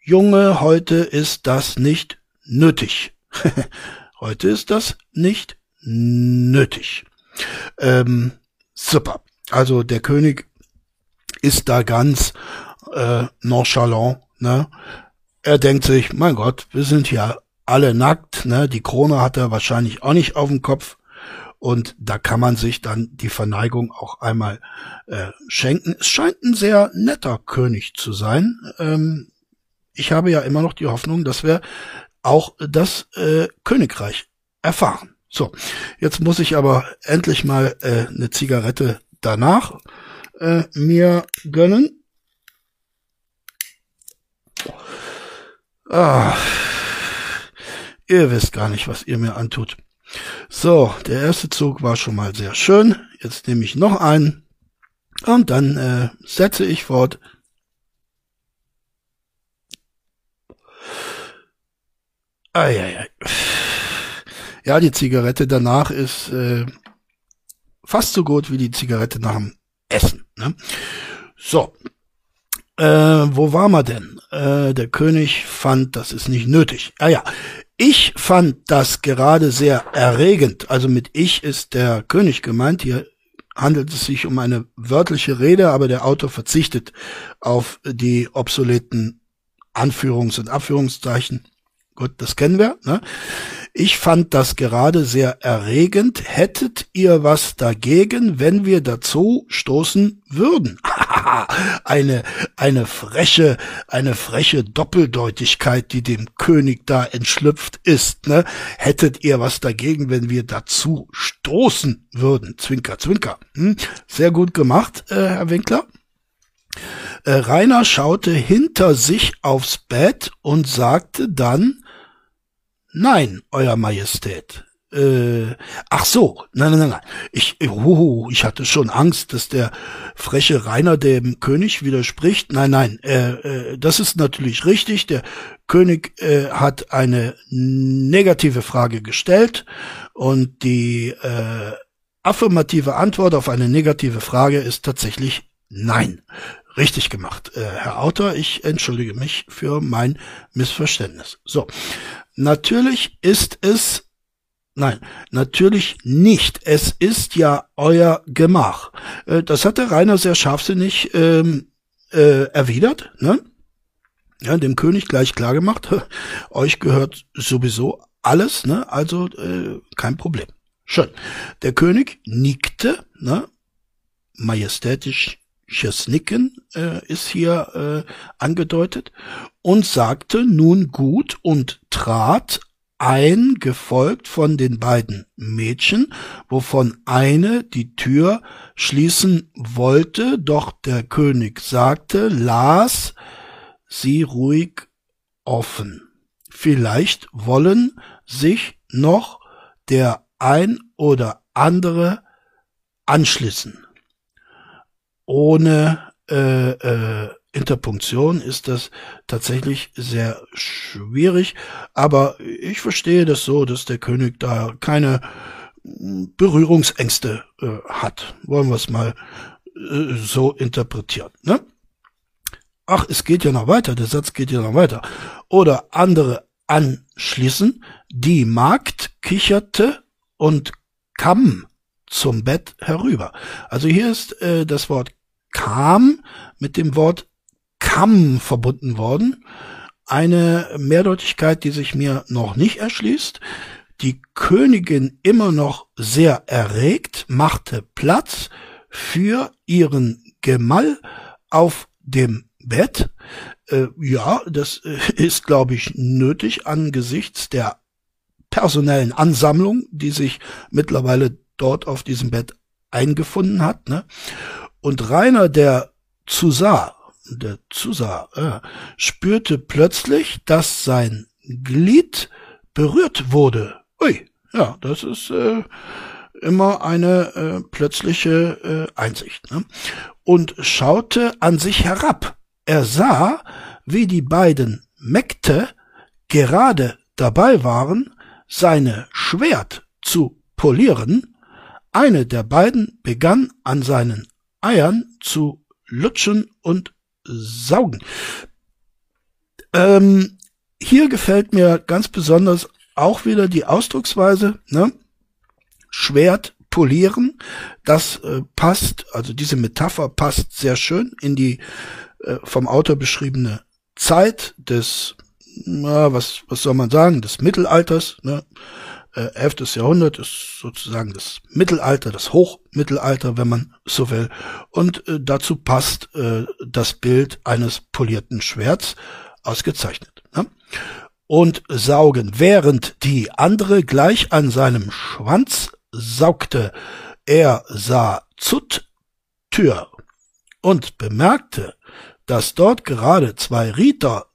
Junge, heute ist das nicht nötig. Heute ist das nicht nötig. Ähm, super. Also der König ist da ganz äh, nonchalant. Ne? Er denkt sich, mein Gott, wir sind ja alle nackt. Ne? Die Krone hat er wahrscheinlich auch nicht auf dem Kopf. Und da kann man sich dann die Verneigung auch einmal äh, schenken. Es scheint ein sehr netter König zu sein. Ähm, ich habe ja immer noch die Hoffnung, dass wir auch das äh, Königreich erfahren. So, jetzt muss ich aber endlich mal äh, eine Zigarette danach äh, mir gönnen. Ah, ihr wisst gar nicht, was ihr mir antut. So, der erste Zug war schon mal sehr schön. Jetzt nehme ich noch einen und dann äh, setze ich fort. Eieiei. Ja, die Zigarette danach ist äh, fast so gut wie die Zigarette nach dem Essen. Ne? So, äh, wo war man denn? Äh, der König fand, das ist nicht nötig. Ah ja, ich fand das gerade sehr erregend. Also mit ich ist der König gemeint. Hier handelt es sich um eine wörtliche Rede, aber der Autor verzichtet auf die obsoleten Anführungs- und Abführungszeichen. Gut, das kennen wir. Ne? Ich fand das gerade sehr erregend. Hättet ihr was dagegen, wenn wir dazu stoßen würden? eine, eine freche, eine freche Doppeldeutigkeit, die dem König da entschlüpft ist. Ne? Hättet ihr was dagegen, wenn wir dazu stoßen würden? Zwinker, zwinker. Hm? Sehr gut gemacht, äh, Herr Winkler. Äh, Rainer schaute hinter sich aufs Bett und sagte dann, Nein, Euer Majestät. Äh, ach so, nein, nein, nein, nein. Ich, uh, ich hatte schon Angst, dass der freche Rainer dem König widerspricht. Nein, nein, äh, äh, das ist natürlich richtig. Der König äh, hat eine negative Frage gestellt und die äh, affirmative Antwort auf eine negative Frage ist tatsächlich nein. Richtig gemacht, äh, Herr Autor. Ich entschuldige mich für mein Missverständnis. So, Natürlich ist es, nein, natürlich nicht. Es ist ja euer Gemach. Äh, das hat der Rainer sehr scharfsinnig ähm, äh, erwidert, ne? Ja, dem König gleich klar gemacht, euch gehört sowieso alles, ne? Also äh, kein Problem. Schön. Der König nickte, ne? Majestätisch Nicken äh, ist hier äh, angedeutet und sagte nun gut und trat ein, gefolgt von den beiden Mädchen, wovon eine die Tür schließen wollte, doch der König sagte, las sie ruhig offen. Vielleicht wollen sich noch der ein oder andere anschließen ohne äh, äh, Interpunktion ist das tatsächlich sehr schwierig. Aber ich verstehe das so, dass der König da keine Berührungsängste äh, hat. Wollen wir es mal äh, so interpretieren. Ne? Ach, es geht ja noch weiter, der Satz geht ja noch weiter. Oder andere anschließen, die Magd kicherte und kam zum Bett herüber. Also hier ist äh, das Wort kam mit dem Wort kam verbunden worden. Eine Mehrdeutigkeit, die sich mir noch nicht erschließt. Die Königin immer noch sehr erregt, machte Platz für ihren Gemahl auf dem Bett. Äh, ja, das äh, ist, glaube ich, nötig angesichts der personellen Ansammlung, die sich mittlerweile dort auf diesem Bett eingefunden hat. Ne? Und Rainer, der zusah, der zusah, äh, spürte plötzlich, dass sein Glied berührt wurde. Ui, ja, das ist äh, immer eine äh, plötzliche äh, Einsicht. Ne? Und schaute an sich herab. Er sah, wie die beiden Mägde gerade dabei waren, seine Schwert zu polieren. Eine der beiden begann an seinen Eiern zu lutschen und saugen. Ähm, hier gefällt mir ganz besonders auch wieder die Ausdrucksweise, ne? Schwert polieren, das äh, passt, also diese Metapher passt sehr schön in die äh, vom Autor beschriebene Zeit des, na, was, was soll man sagen, des Mittelalters, ne? Äh, 11. Jahrhundert ist sozusagen das Mittelalter, das Hochmittelalter, wenn man so will. Und äh, dazu passt äh, das Bild eines polierten Schwerts ausgezeichnet. Ne? Und saugen, während die andere gleich an seinem Schwanz saugte. Er sah Zut Tür und bemerkte, dass dort gerade zwei Rieter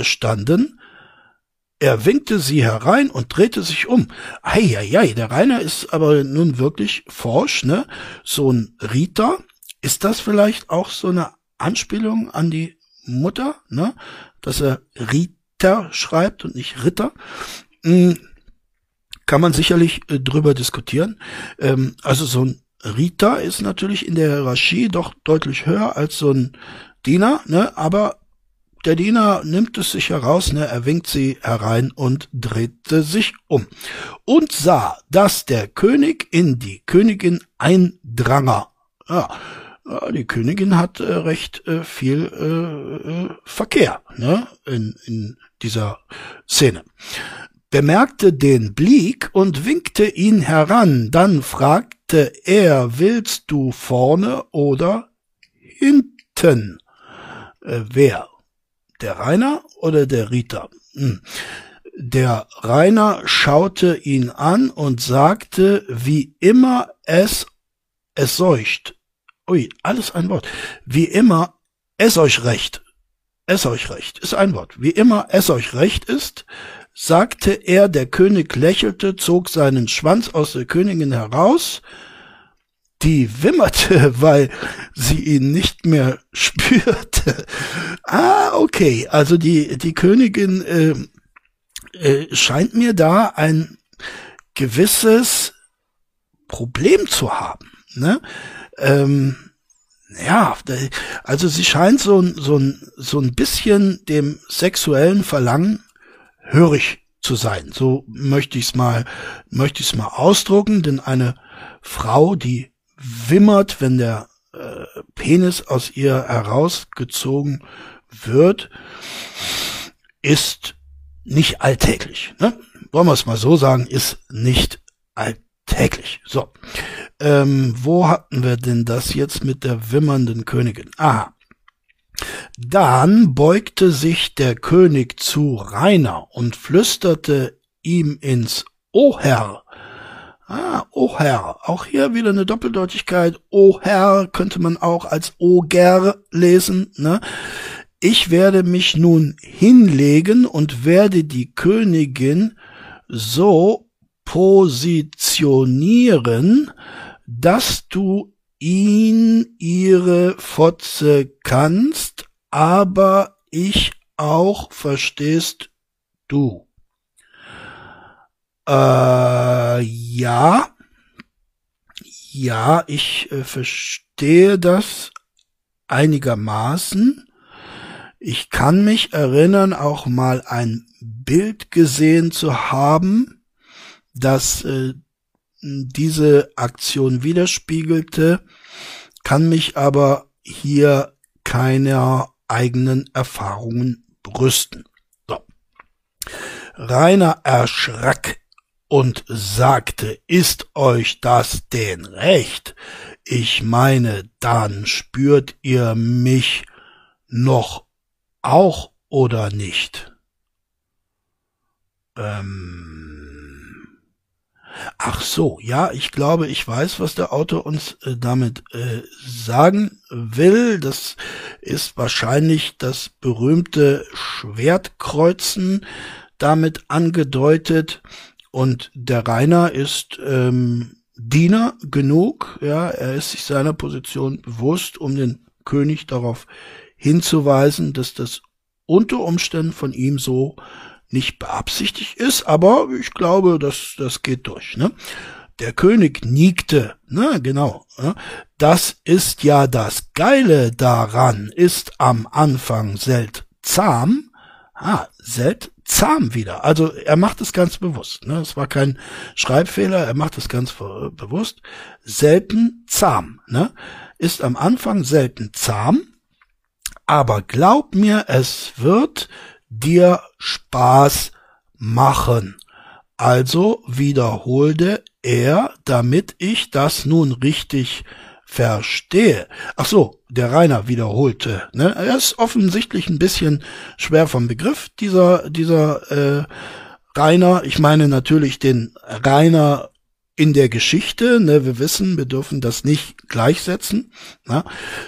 standen. Er winkte sie herein und drehte sich um. Eieiei, der Rainer ist aber nun wirklich forsch, ne? So ein Rieter. Ist das vielleicht auch so eine Anspielung an die Mutter, ne? Dass er Rieter schreibt und nicht Ritter. Hm, kann man sicherlich äh, drüber diskutieren. Ähm, also so ein Rita ist natürlich in der Hierarchie doch deutlich höher als so ein Diener, ne? aber der Diener nimmt es sich heraus, ne? er winkt sie herein und drehte sich um und sah, dass der König in die Königin eindranger. Ja, die Königin hat äh, recht äh, viel äh, äh, Verkehr ne? in, in dieser Szene bemerkte den Blick und winkte ihn heran. Dann fragte er, willst du vorne oder hinten? Äh, wer? Der Rainer oder der Rita? Hm. Der Rainer schaute ihn an und sagte, wie immer es, es seucht. Ui, alles ein Wort. Wie immer es euch recht. Es euch recht ist ein Wort. Wie immer es euch recht ist, sagte er, der König lächelte, zog seinen Schwanz aus der Königin heraus, die wimmerte, weil sie ihn nicht mehr spürte. Ah, okay, also die, die Königin äh, äh, scheint mir da ein gewisses Problem zu haben. Ne? Ähm, ja, also sie scheint so, so, so ein bisschen dem sexuellen Verlangen hörig zu sein. So möchte ich es mal, möchte ich es mal ausdrucken, denn eine Frau, die wimmert, wenn der äh, Penis aus ihr herausgezogen wird, ist nicht alltäglich. Ne? Wollen wir es mal so sagen, ist nicht alltäglich. So, ähm, wo hatten wir denn das jetzt mit der wimmernden Königin? Aha, dann beugte sich der König zu Rainer und flüsterte ihm ins Ohr. Ah, Oher. Auch hier wieder eine Doppeldeutigkeit. Oher könnte man auch als Oger lesen. Ne? Ich werde mich nun hinlegen und werde die Königin so positionieren, dass du ihn ihre Fotze kannst, aber ich auch verstehst du. Äh, ja. Ja, ich äh, verstehe das einigermaßen. Ich kann mich erinnern, auch mal ein Bild gesehen zu haben, das äh, diese Aktion widerspiegelte, kann mich aber hier keiner eigenen Erfahrungen brüsten. So. Rainer erschrak und sagte, ist euch das denn recht? Ich meine, dann spürt ihr mich noch auch oder nicht? Ähm Ach so, ja, ich glaube, ich weiß, was der Autor uns äh, damit äh, sagen will. Das ist wahrscheinlich das berühmte Schwertkreuzen damit angedeutet. Und der Rainer ist ähm, Diener genug, ja, er ist sich seiner Position bewusst, um den König darauf hinzuweisen, dass das unter Umständen von ihm so nicht beabsichtigt ist, aber ich glaube, das, das geht durch. Ne? Der König nickte, ne, genau. Ne? Das ist ja das Geile daran, ist am Anfang seltsam, ah, seltsam wieder. Also er macht es ganz bewusst. Ne? Es war kein Schreibfehler, er macht es ganz bewusst. Selten zahm. Ne? Ist am Anfang selten zahm, aber glaub mir, es wird dir Spaß machen. Also wiederholte er, damit ich das nun richtig verstehe. Ach so, der Rainer wiederholte. Ne? Er ist offensichtlich ein bisschen schwer vom Begriff, dieser, dieser äh, Rainer. Ich meine natürlich den Rainer in der Geschichte, ne, wir wissen, wir dürfen das nicht gleichsetzen. Ne?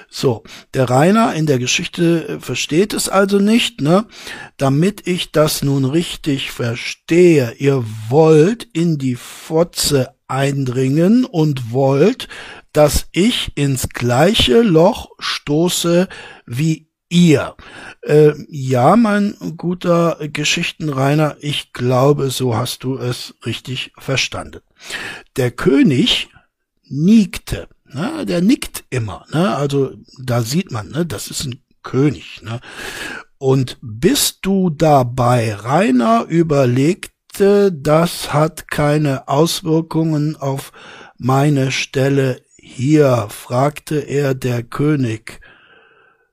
So, der Rainer in der Geschichte äh, versteht es also nicht, ne? Damit ich das nun richtig verstehe, ihr wollt in die Fotze eindringen und wollt, dass ich ins gleiche Loch stoße wie ihr. Äh, ja, mein guter Geschichtenreiner, ich glaube, so hast du es richtig verstanden. Der König nickte, ne? der nickt immer, ne? also da sieht man, ne? das ist ein König. Ne? Und bist du dabei, Rainer überlegte, das hat keine Auswirkungen auf meine Stelle hier, fragte er der König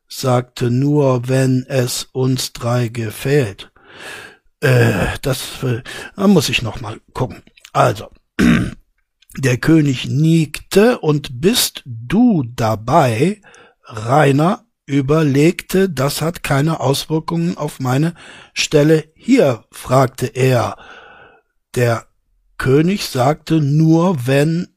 sagte nur, wenn es uns drei gefällt. Äh, das, äh, da muss ich noch mal gucken. Also, der König nickte und bist du dabei, Rainer überlegte, das hat keine Auswirkungen auf meine Stelle hier, fragte er. Der König sagte nur, wenn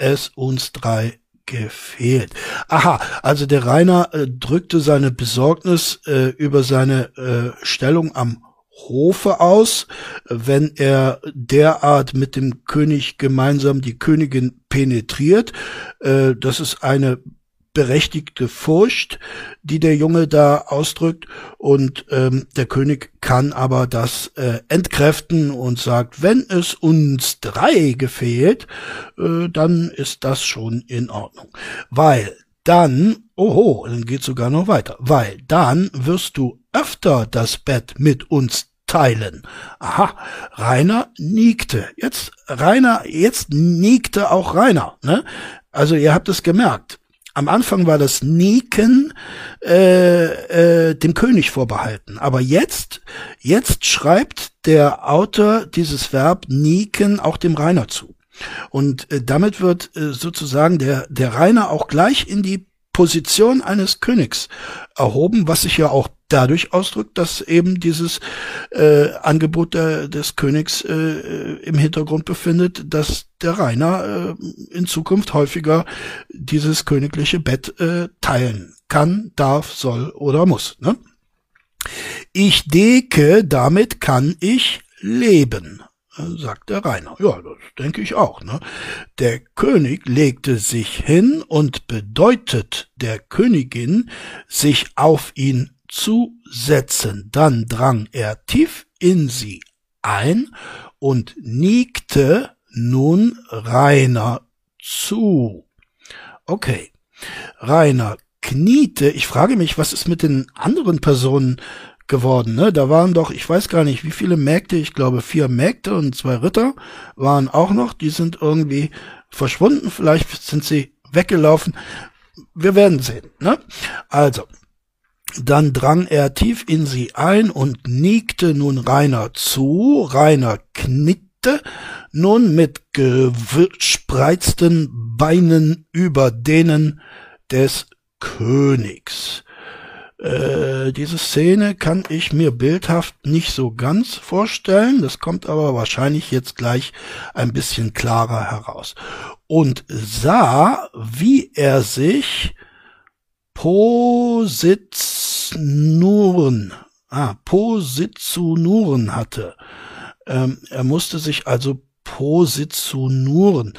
es uns drei gefehlt. Aha, also der Rainer äh, drückte seine Besorgnis äh, über seine äh, Stellung am Hofe aus, wenn er derart mit dem König gemeinsam die Königin penetriert. Äh, das ist eine berechtigte Furcht, die der Junge da ausdrückt. Und ähm, der König kann aber das äh, entkräften und sagt, wenn es uns drei gefehlt, äh, dann ist das schon in Ordnung. Weil dann, oho, dann geht sogar noch weiter, weil dann wirst du öfter das Bett mit uns teilen. Aha, Rainer nickte. Jetzt, Rainer, jetzt nickte auch Rainer, ne? Also ihr habt es gemerkt am Anfang war das Niken äh, äh, dem König vorbehalten, aber jetzt jetzt schreibt der Autor dieses Verb Niken auch dem Rainer zu. Und äh, damit wird äh, sozusagen der der Rainer auch gleich in die Position eines Königs erhoben, was sich ja auch dadurch ausdrückt, dass eben dieses äh, Angebot der, des Königs äh, im Hintergrund befindet, dass der Rainer äh, in Zukunft häufiger dieses königliche Bett äh, teilen kann, darf, soll oder muss. Ne? Ich denke, damit kann ich leben, sagt der Rainer. Ja, das denke ich auch. Ne? Der König legte sich hin und bedeutet der Königin, sich auf ihn zu setzen. Dann drang er tief in sie ein und nickte nun Rainer zu. Okay. Rainer kniete. Ich frage mich, was ist mit den anderen Personen geworden, ne? Da waren doch, ich weiß gar nicht, wie viele Mägde, ich glaube vier Mägde und zwei Ritter waren auch noch, die sind irgendwie verschwunden, vielleicht sind sie weggelaufen. Wir werden sehen, ne? Also, dann drang er tief in sie ein und nickte nun Rainer zu. Rainer knickte nun mit gespreizten Beinen über denen des Königs. Äh, diese Szene kann ich mir bildhaft nicht so ganz vorstellen. Das kommt aber wahrscheinlich jetzt gleich ein bisschen klarer heraus. Und sah, wie er sich Positnuren, ah, Positzunuren hatte. Ähm, er musste sich also Positzunuren.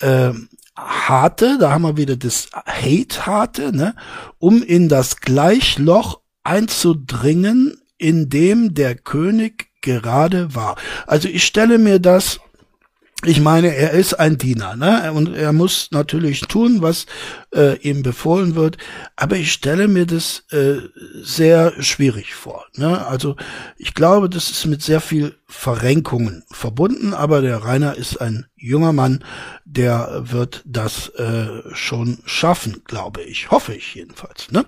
Ähm, harte, da haben wir wieder das Hate harte, ne, um in das Gleichloch einzudringen, in dem der König gerade war. Also ich stelle mir das ich meine, er ist ein Diener, ne? Und er muss natürlich tun, was äh, ihm befohlen wird. Aber ich stelle mir das äh, sehr schwierig vor. Ne? Also ich glaube, das ist mit sehr viel Verrenkungen verbunden. Aber der Rainer ist ein junger Mann, der wird das äh, schon schaffen, glaube ich. Hoffe ich jedenfalls. Ne?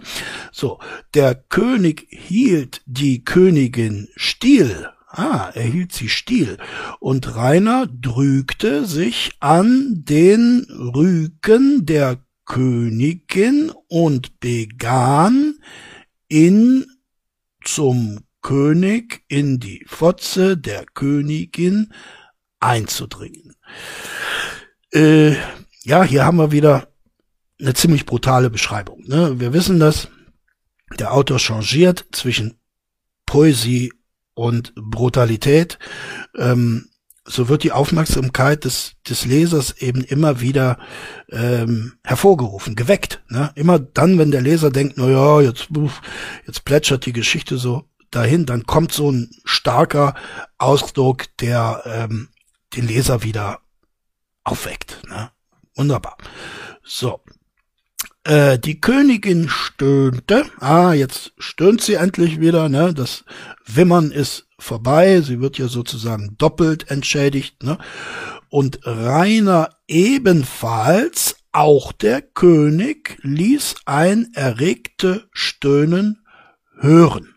So, der König hielt die Königin still Ah, er hielt sie still, und Rainer drückte sich an den Rücken der Königin und begann in zum König in die Fotze der Königin einzudringen. Äh, ja, hier haben wir wieder eine ziemlich brutale Beschreibung. Ne? Wir wissen das. Der Autor changiert zwischen Poesie und Brutalität, ähm, so wird die Aufmerksamkeit des, des Lesers eben immer wieder ähm, hervorgerufen, geweckt. Ne? Immer dann, wenn der Leser denkt, na ja, jetzt, jetzt plätschert die Geschichte so dahin, dann kommt so ein starker Ausdruck, der ähm, den Leser wieder aufweckt. Ne? Wunderbar. So, äh, die Königin stöhnte. Ah, jetzt stöhnt sie endlich wieder, ne? Das Wimmern ist vorbei. Sie wird ja sozusagen doppelt entschädigt, ne? Und Rainer ebenfalls, auch der König, ließ ein erregte Stöhnen hören.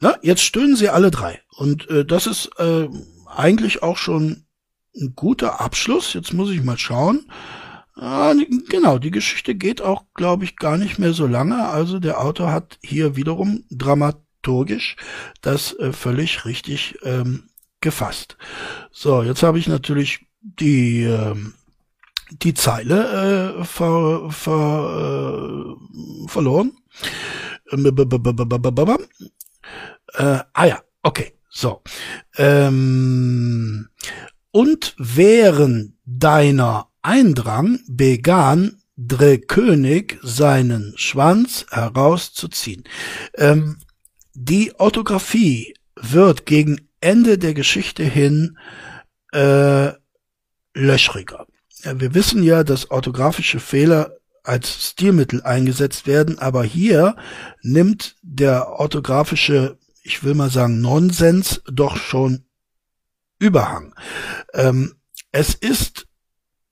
Na, jetzt stöhnen sie alle drei. Und äh, das ist äh, eigentlich auch schon ein guter Abschluss. Jetzt muss ich mal schauen. Ah, genau, die Geschichte geht auch, glaube ich, gar nicht mehr so lange. Also der Autor hat hier wiederum dramaturgisch das äh, völlig richtig ähm, gefasst. So, jetzt habe ich natürlich die ähm, die Zeile äh, ver, ver, äh, verloren. Äh, ah ja, okay, so. Ähm, und während deiner eindrang, begann der König seinen Schwanz herauszuziehen. Ähm, die Orthographie wird gegen Ende der Geschichte hin äh, löchriger. Wir wissen ja, dass orthografische Fehler als Stilmittel eingesetzt werden, aber hier nimmt der orthografische, ich will mal sagen, Nonsens doch schon Überhang. Ähm, es ist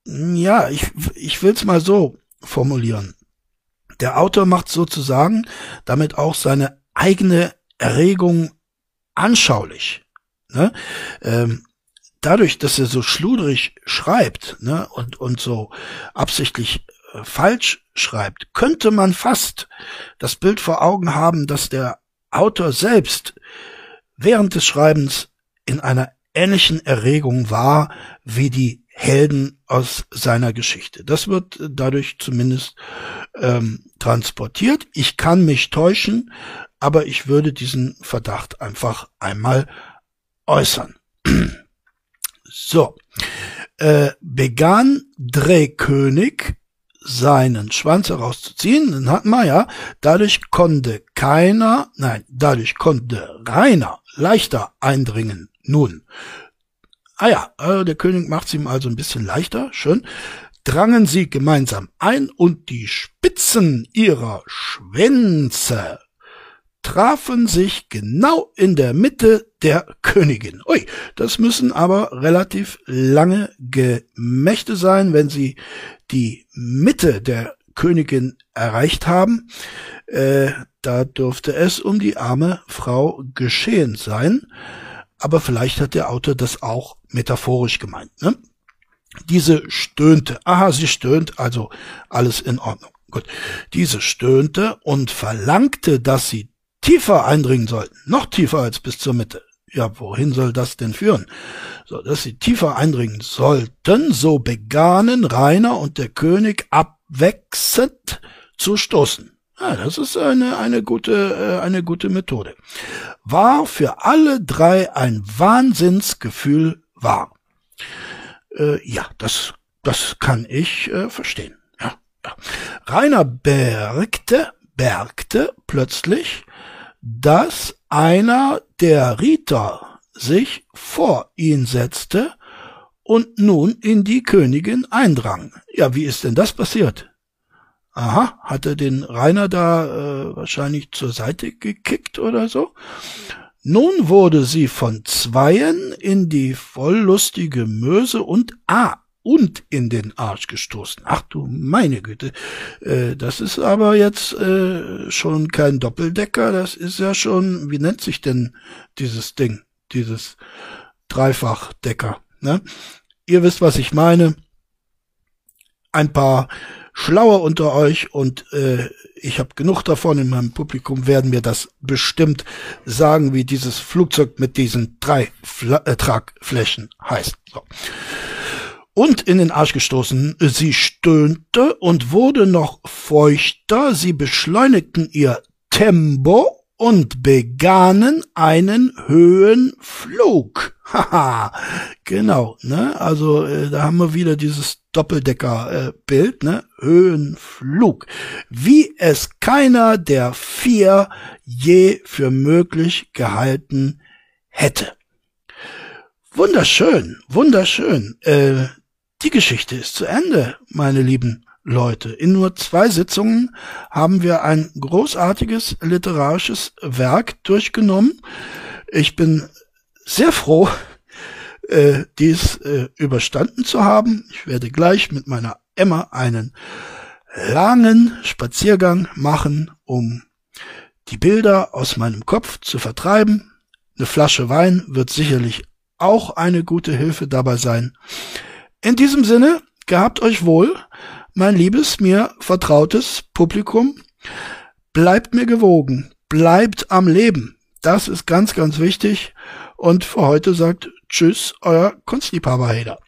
ja, ich, ich will es mal so formulieren. Der Autor macht sozusagen damit auch seine eigene Erregung anschaulich. Ne? Ähm, dadurch, dass er so schludrig schreibt ne, und, und so absichtlich äh, falsch schreibt, könnte man fast das Bild vor Augen haben, dass der Autor selbst während des Schreibens in einer ähnlichen Erregung war wie die Helden aus seiner Geschichte. Das wird dadurch zumindest ähm, transportiert. Ich kann mich täuschen, aber ich würde diesen Verdacht einfach einmal äußern. so, äh, begann Drehkönig seinen Schwanz herauszuziehen, dann hatten wir ja, dadurch konnte keiner, nein, dadurch konnte Rainer leichter eindringen. Nun, Ah ja, äh, der König macht es ihm also ein bisschen leichter, schön. Drangen sie gemeinsam ein und die Spitzen ihrer Schwänze trafen sich genau in der Mitte der Königin. Ui, das müssen aber relativ lange Gemächte sein, wenn sie die Mitte der Königin erreicht haben. Äh, da dürfte es um die arme Frau geschehen sein. Aber vielleicht hat der Autor das auch metaphorisch gemeint. Ne? Diese stöhnte. Aha, sie stöhnt, also alles in Ordnung. Gut. Diese stöhnte und verlangte, dass sie tiefer eindringen sollten. Noch tiefer als bis zur Mitte. Ja, wohin soll das denn führen? So, dass sie tiefer eindringen sollten, so begannen Rainer und der König abwechselnd zu stoßen. Ja, das ist eine, eine gute, äh, eine gute Methode. War für alle drei ein Wahnsinnsgefühl wahr. Äh, ja, das, das kann ich äh, verstehen. Ja, ja. Rainer bergte, bergte plötzlich, dass einer der Ritter sich vor ihn setzte und nun in die Königin eindrang. Ja, wie ist denn das passiert? Aha, hat er den Rainer da äh, wahrscheinlich zur Seite gekickt oder so? Nun wurde sie von Zweien in die volllustige Möse und ah, und in den Arsch gestoßen. Ach du meine Güte, äh, das ist aber jetzt äh, schon kein Doppeldecker, das ist ja schon, wie nennt sich denn dieses Ding, dieses Dreifachdecker, ne? Ihr wisst, was ich meine. Ein paar Schlauer unter euch und äh, ich habe genug davon in meinem Publikum werden mir das bestimmt sagen, wie dieses Flugzeug mit diesen drei Fla äh, Tragflächen heißt. So und in den Arsch gestoßen. Sie stöhnte und wurde noch feuchter. Sie beschleunigten ihr Tempo und begannen einen Höhenflug. Haha, genau, ne? Also äh, da haben wir wieder dieses Doppeldecker-Bild, äh, ne? Höhenflug. Wie es keiner der vier je für möglich gehalten hätte. Wunderschön, wunderschön. Äh, die Geschichte ist zu Ende, meine lieben Leute. In nur zwei Sitzungen haben wir ein großartiges literarisches Werk durchgenommen. Ich bin sehr froh, äh, dies äh, überstanden zu haben. Ich werde gleich mit meiner Emma einen langen Spaziergang machen, um die Bilder aus meinem Kopf zu vertreiben. Eine Flasche Wein wird sicherlich auch eine gute Hilfe dabei sein. In diesem Sinne, gehabt euch wohl, mein liebes, mir vertrautes Publikum. Bleibt mir gewogen, bleibt am Leben. Das ist ganz, ganz wichtig. Und für heute sagt Tschüss, euer Kunstliebhaber Hader.